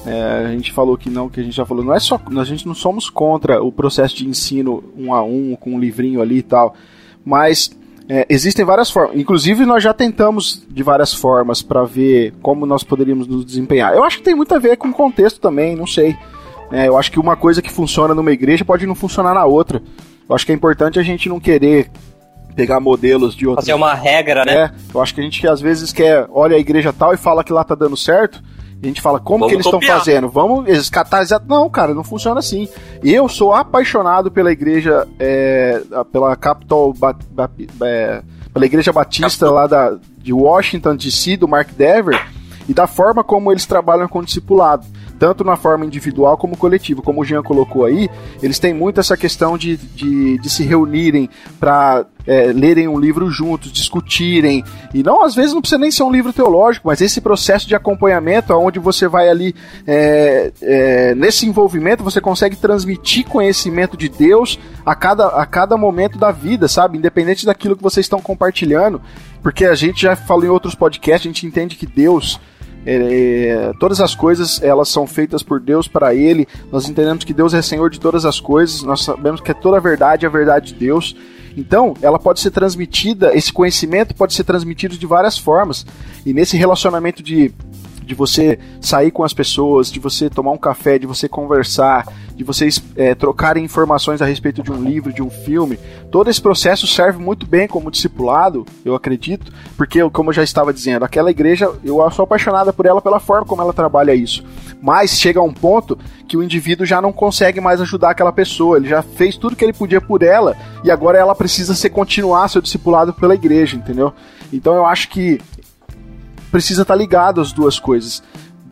É, a gente falou que não, que a gente já falou, não é só, a gente não somos contra o processo de ensino um a um com um livrinho ali e tal, mas é, existem várias formas. Inclusive, nós já tentamos de várias formas para ver como nós poderíamos nos desempenhar. Eu acho que tem muito a ver com o contexto também, não sei. É, eu acho que uma coisa que funciona numa igreja pode não funcionar na outra. Eu acho que é importante a gente não querer pegar modelos de outras. Fazer uma regra, né? É, eu acho que a gente às vezes quer, olha a igreja tal e fala que lá tá dando certo. A gente fala, como Vamos que eles estão fazendo? Vamos escatar Não, cara, não funciona assim. Eu sou apaixonado pela igreja, é, pela Capital, ba, ba, é, pela igreja batista lá da, de Washington DC, do Mark Dever, e da forma como eles trabalham com o discipulado tanto na forma individual como coletiva. Como o Jean colocou aí, eles têm muito essa questão de, de, de se reunirem para é, lerem um livro juntos, discutirem. E não, às vezes não precisa nem ser um livro teológico, mas esse processo de acompanhamento, onde você vai ali, é, é, nesse envolvimento, você consegue transmitir conhecimento de Deus a cada, a cada momento da vida, sabe? Independente daquilo que vocês estão compartilhando. Porque a gente já falou em outros podcasts, a gente entende que Deus é, é, todas as coisas elas são feitas por Deus para Ele. Nós entendemos que Deus é Senhor de todas as coisas. Nós sabemos que é toda a verdade é a verdade de Deus. Então, ela pode ser transmitida, esse conhecimento pode ser transmitido de várias formas. E nesse relacionamento de de você sair com as pessoas, de você tomar um café, de você conversar, de vocês é, trocarem informações a respeito de um livro, de um filme. Todo esse processo serve muito bem como discipulado, eu acredito, porque, como eu já estava dizendo, aquela igreja, eu sou apaixonada por ela pela forma como ela trabalha isso. Mas chega a um ponto que o indivíduo já não consegue mais ajudar aquela pessoa, ele já fez tudo que ele podia por ela e agora ela precisa ser continuar seu discipulado pela igreja, entendeu? Então eu acho que precisa estar tá ligado às duas coisas.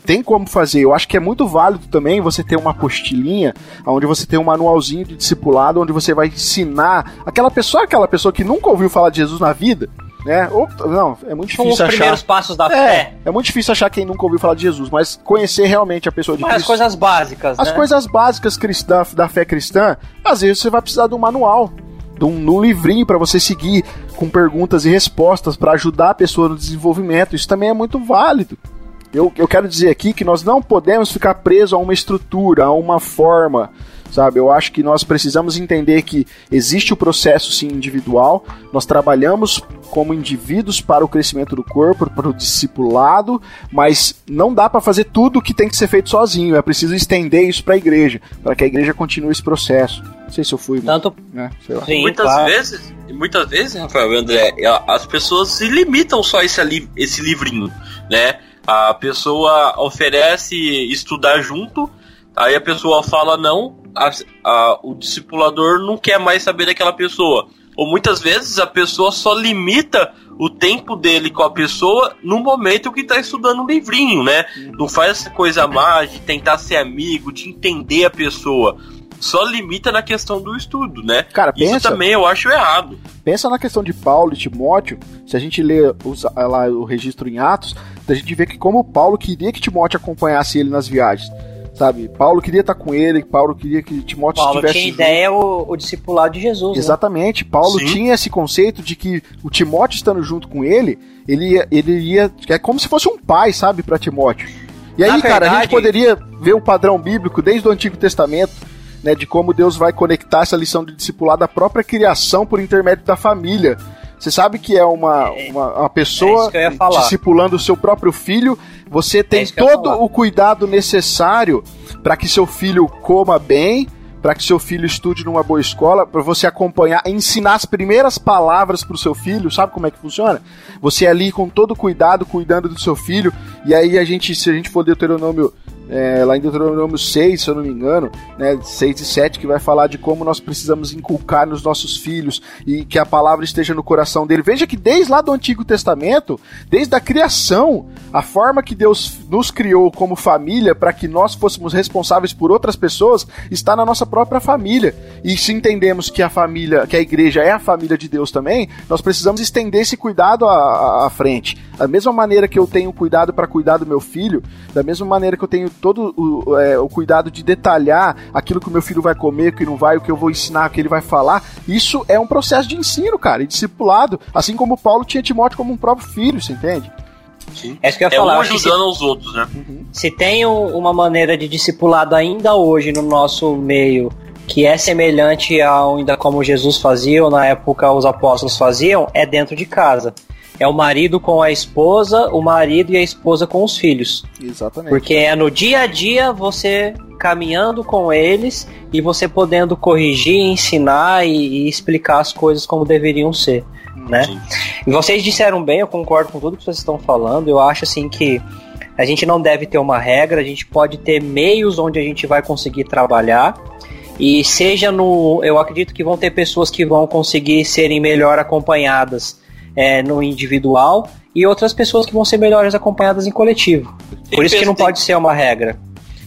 Tem como fazer, eu acho que é muito válido também você ter uma apostilinha, onde você tem um manualzinho de discipulado, onde você vai ensinar aquela pessoa, aquela pessoa que nunca ouviu falar de Jesus na vida, né? Ou, não, é muito difícil achar. primeiros passos da é, fé. É muito difícil achar quem nunca ouviu falar de Jesus, mas conhecer realmente a pessoa de mas Cristo. As coisas básicas, As né? coisas básicas da, da fé cristã, às vezes você vai precisar de um manual num livrinho para você seguir com perguntas e respostas para ajudar a pessoa no desenvolvimento. Isso também é muito válido. Eu, eu quero dizer aqui que nós não podemos ficar presos a uma estrutura, a uma forma, sabe? Eu acho que nós precisamos entender que existe o processo sim individual, nós trabalhamos como indivíduos para o crescimento do corpo, para o discipulado, mas não dá para fazer tudo o que tem que ser feito sozinho, é preciso estender isso para a igreja, para que a igreja continue esse processo. Não sei se eu fui. Tanto. Né? Sim, muitas claro. vezes, muitas vezes, Rafael André, as pessoas se limitam só a esse, esse livrinho, né? A pessoa oferece estudar junto, aí a pessoa fala não, a, a, o discipulador não quer mais saber daquela pessoa. Ou muitas vezes a pessoa só limita o tempo dele com a pessoa no momento que está estudando um livrinho, né? Não faz essa coisa má de tentar ser amigo, de entender a pessoa só limita na questão do estudo, né? Cara, pensa, Isso também eu acho errado. Pensa na questão de Paulo e Timóteo. Se a gente lê os, lá o registro em Atos, a gente vê que como Paulo queria que Timóteo acompanhasse ele nas viagens. Sabe? Paulo queria estar com ele, Paulo queria que Timóteo Paulo estivesse. tinha ideia o, o discipulado de Jesus. Né? Exatamente. Né? Paulo Sim. tinha esse conceito de que o Timóteo estando junto com ele, ele ia, ele ia. É como se fosse um pai, sabe, para Timóteo. E aí, Na cara, verdade... a gente poderia ver o padrão bíblico desde o Antigo Testamento né, de como Deus vai conectar essa lição de discipulado à própria criação por intermédio da família. Você sabe que é uma, uma, uma pessoa É discipulando o seu próprio filho. Você tem todo o cuidado necessário para que seu filho coma bem, para que seu filho estude numa boa escola, para você acompanhar, ensinar as primeiras palavras para o seu filho, sabe como é que funciona? Você ali com todo cuidado, cuidando do seu filho, e aí a gente, se a gente for Deuteronômio é, lá em Deuteronômio 6, se eu não me engano, né, 6 e 7, que vai falar de como nós precisamos inculcar nos nossos filhos e que a palavra esteja no coração dele. Veja que desde lá do Antigo Testamento, desde a criação, a forma que Deus nos criou como família para que nós fôssemos responsáveis por outras pessoas está na nossa própria família. E se entendemos que a família, que a igreja é a família de Deus também, nós precisamos estender esse cuidado à, à frente. Da mesma maneira que eu tenho cuidado para cuidar do meu filho, da mesma maneira que eu tenho todo o, é, o cuidado de detalhar aquilo que o meu filho vai comer, o que não vai, o que eu vou ensinar, o que ele vai falar. Isso é um processo de ensino, cara, e discipulado. Assim como Paulo tinha Timóteo como um próprio filho, você entende? Sim. É isso que eu ia é falar. Um ajudando se, os outros, né? Uhum. Se tem uma maneira de discipulado ainda hoje no nosso meio que é semelhante ao ainda como Jesus fazia ou na época os apóstolos faziam, é dentro de casa é o marido com a esposa, o marido e a esposa com os filhos. Exatamente. Porque é no dia a dia você caminhando com eles e você podendo corrigir, ensinar e, e explicar as coisas como deveriam ser. Né? E vocês disseram bem, eu concordo com tudo que vocês estão falando. Eu acho assim que a gente não deve ter uma regra, a gente pode ter meios onde a gente vai conseguir trabalhar. E seja no. Eu acredito que vão ter pessoas que vão conseguir serem melhor acompanhadas é, no individual e outras pessoas que vão ser melhores acompanhadas em coletivo. Tem Por isso que não tem, pode ser uma regra.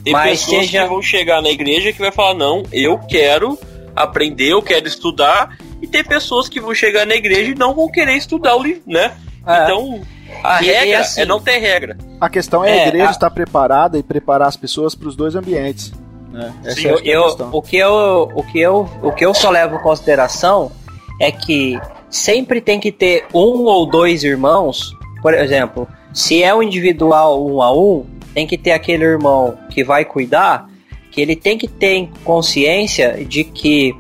Tem Mas pessoas seja... que vão chegar na igreja que vai falar, não, eu quero aprender, eu quero estudar, e tem pessoas que vão chegar na igreja e não vão querer estudar o livro, né? É. Então, a e, regra e assim, é não ter regra. A questão é, é a igreja a... estar preparada e preparar as pessoas para os dois ambientes. Né? Sim, é eu, o, que eu, o, que eu, o que eu só levo em consideração é que sempre tem que ter um ou dois irmãos. Por exemplo, se é um individual um a um, tem que ter aquele irmão que vai cuidar, que ele tem que ter consciência de que,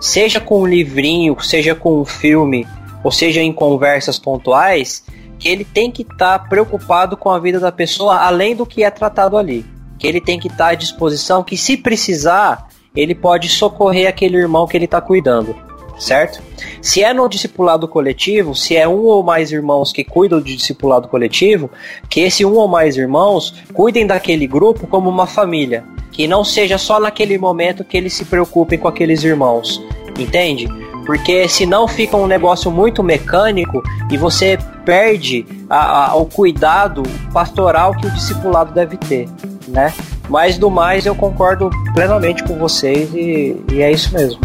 seja com um livrinho, seja com um filme, ou seja em conversas pontuais, que ele tem que estar tá preocupado com a vida da pessoa além do que é tratado ali. Que ele tem que estar tá à disposição, que se precisar, ele pode socorrer aquele irmão que ele está cuidando certo? Se é no discipulado coletivo, se é um ou mais irmãos que cuidam de discipulado coletivo, que esse um ou mais irmãos cuidem daquele grupo como uma família, que não seja só naquele momento que eles se preocupem com aqueles irmãos, entende? Porque senão fica um negócio muito mecânico e você perde a, a, o cuidado pastoral que o discipulado deve ter, né? Mas do mais eu concordo plenamente com vocês e, e é isso mesmo.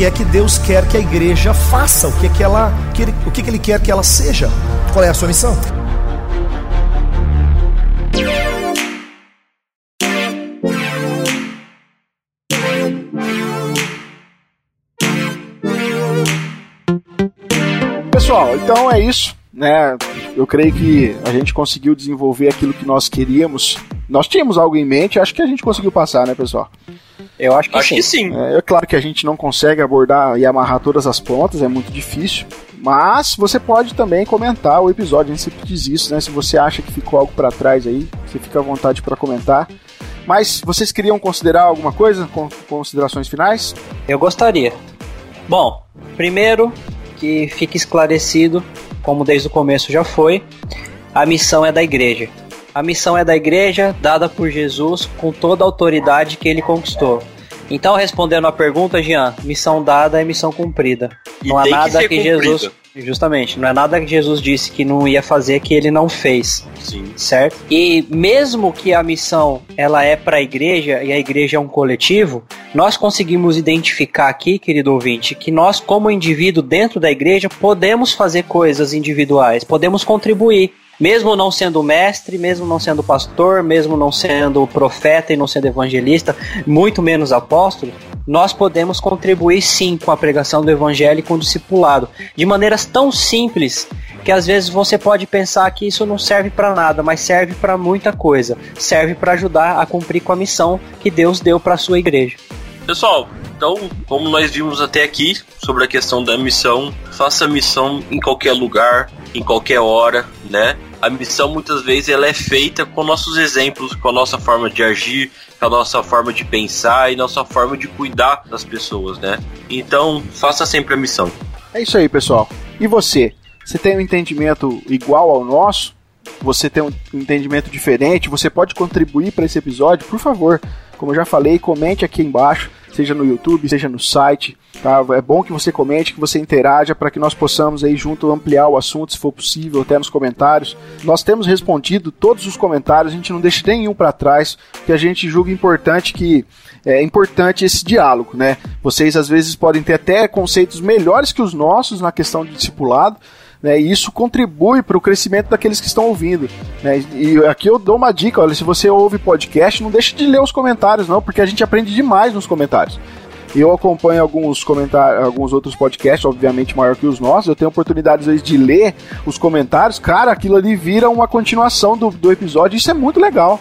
Que é que Deus quer que a igreja faça, o que é que ela, que ele, o que, é que ele quer que ela seja. Qual é a sua missão? Pessoal, então é isso, né? Eu creio que a gente conseguiu desenvolver aquilo que nós queríamos. Nós tínhamos algo em mente, acho que a gente conseguiu passar, né, pessoal? Eu acho que acho sim. Que sim. É, é claro que a gente não consegue abordar e amarrar todas as pontas, é muito difícil. Mas você pode também comentar o episódio, a gente sempre diz isso, né? Se você acha que ficou algo para trás aí, você fica à vontade para comentar. Mas vocês queriam considerar alguma coisa? Com considerações finais? Eu gostaria. Bom, primeiro que fique esclarecido, como desde o começo já foi, a missão é da igreja. A missão é da igreja, dada por Jesus, com toda a autoridade que ele conquistou. Então, respondendo a pergunta, Jean, missão dada é missão cumprida. E não há nada que, que Jesus. Justamente, não é nada que Jesus disse que não ia fazer que ele não fez. Sim. Certo? E mesmo que a missão ela é para a igreja e a igreja é um coletivo, nós conseguimos identificar aqui, querido ouvinte, que nós como indivíduo dentro da igreja podemos fazer coisas individuais, podemos contribuir mesmo não sendo mestre, mesmo não sendo pastor, mesmo não sendo profeta e não sendo evangelista, muito menos apóstolo, nós podemos contribuir sim com a pregação do evangelho e com o discipulado, de maneiras tão simples que às vezes você pode pensar que isso não serve para nada, mas serve para muita coisa. Serve para ajudar a cumprir com a missão que Deus deu para sua igreja. Pessoal, então, como nós vimos até aqui sobre a questão da missão, faça missão em qualquer lugar, em qualquer hora, né? A missão muitas vezes ela é feita com nossos exemplos, com a nossa forma de agir, com a nossa forma de pensar e nossa forma de cuidar das pessoas, né? Então, faça sempre a missão. É isso aí, pessoal. E você? Você tem um entendimento igual ao nosso? Você tem um entendimento diferente? Você pode contribuir para esse episódio? Por favor, como eu já falei, comente aqui embaixo seja no YouTube, seja no site. Tá? É bom que você comente, que você interaja para que nós possamos aí junto ampliar o assunto, se for possível, até nos comentários. Nós temos respondido todos os comentários, a gente não deixa nenhum para trás, porque a gente julga importante que é importante esse diálogo, né? Vocês às vezes podem ter até conceitos melhores que os nossos na questão de discipulado, né, e isso contribui para o crescimento daqueles que estão ouvindo. Né, e aqui eu dou uma dica: olha, se você ouve podcast, não deixe de ler os comentários, não, porque a gente aprende demais nos comentários. Eu acompanho alguns comentários, alguns outros podcasts, obviamente maior que os nossos. Eu tenho oportunidades vezes, de ler os comentários. Cara, aquilo ali vira uma continuação do, do episódio. Isso é muito legal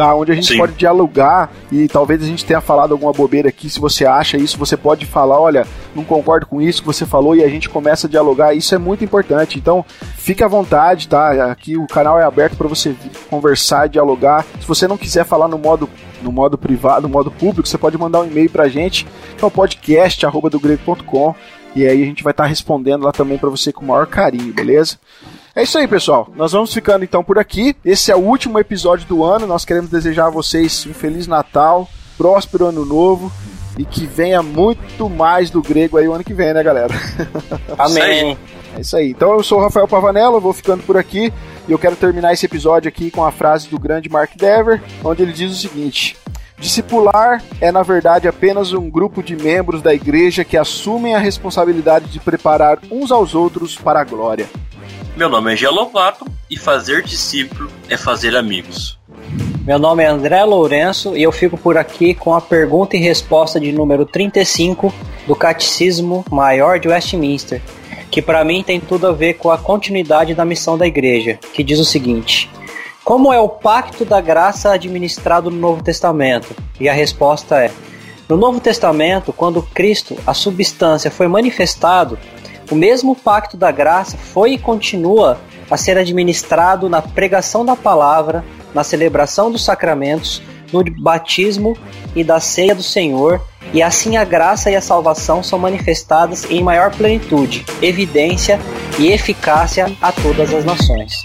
tá? Onde a gente Sim. pode dialogar e talvez a gente tenha falado alguma bobeira aqui. Se você acha isso, você pode falar, olha, não concordo com isso que você falou e a gente começa a dialogar. Isso é muito importante. Então, fique à vontade, tá? Aqui o canal é aberto para você conversar, dialogar. Se você não quiser falar no modo no modo privado, no modo público, você pode mandar um e-mail pra gente, que é o podcast do grego.com e aí a gente vai estar tá respondendo lá também para você com o maior carinho, beleza? É isso aí, pessoal. Nós vamos ficando então por aqui. Esse é o último episódio do ano. Nós queremos desejar a vocês um feliz Natal, próspero ano novo e que venha muito mais do grego aí o ano que vem, né, galera? Amém. É isso aí. Então eu sou o Rafael Pavanello, vou ficando por aqui e eu quero terminar esse episódio aqui com a frase do grande Mark Dever, onde ele diz o seguinte: Discipular é, na verdade, apenas um grupo de membros da igreja que assumem a responsabilidade de preparar uns aos outros para a glória. Meu nome é Gelovato e fazer discípulo é fazer amigos. Meu nome é André Lourenço e eu fico por aqui com a pergunta e resposta de número 35 do Catecismo Maior de Westminster, que para mim tem tudo a ver com a continuidade da missão da igreja, que diz o seguinte: Como é o pacto da graça administrado no Novo Testamento? E a resposta é: No Novo Testamento, quando Cristo, a substância, foi manifestado, o mesmo pacto da graça foi e continua a ser administrado na pregação da palavra, na celebração dos sacramentos, no batismo e da ceia do Senhor, e assim a graça e a salvação são manifestadas em maior plenitude, evidência e eficácia a todas as nações.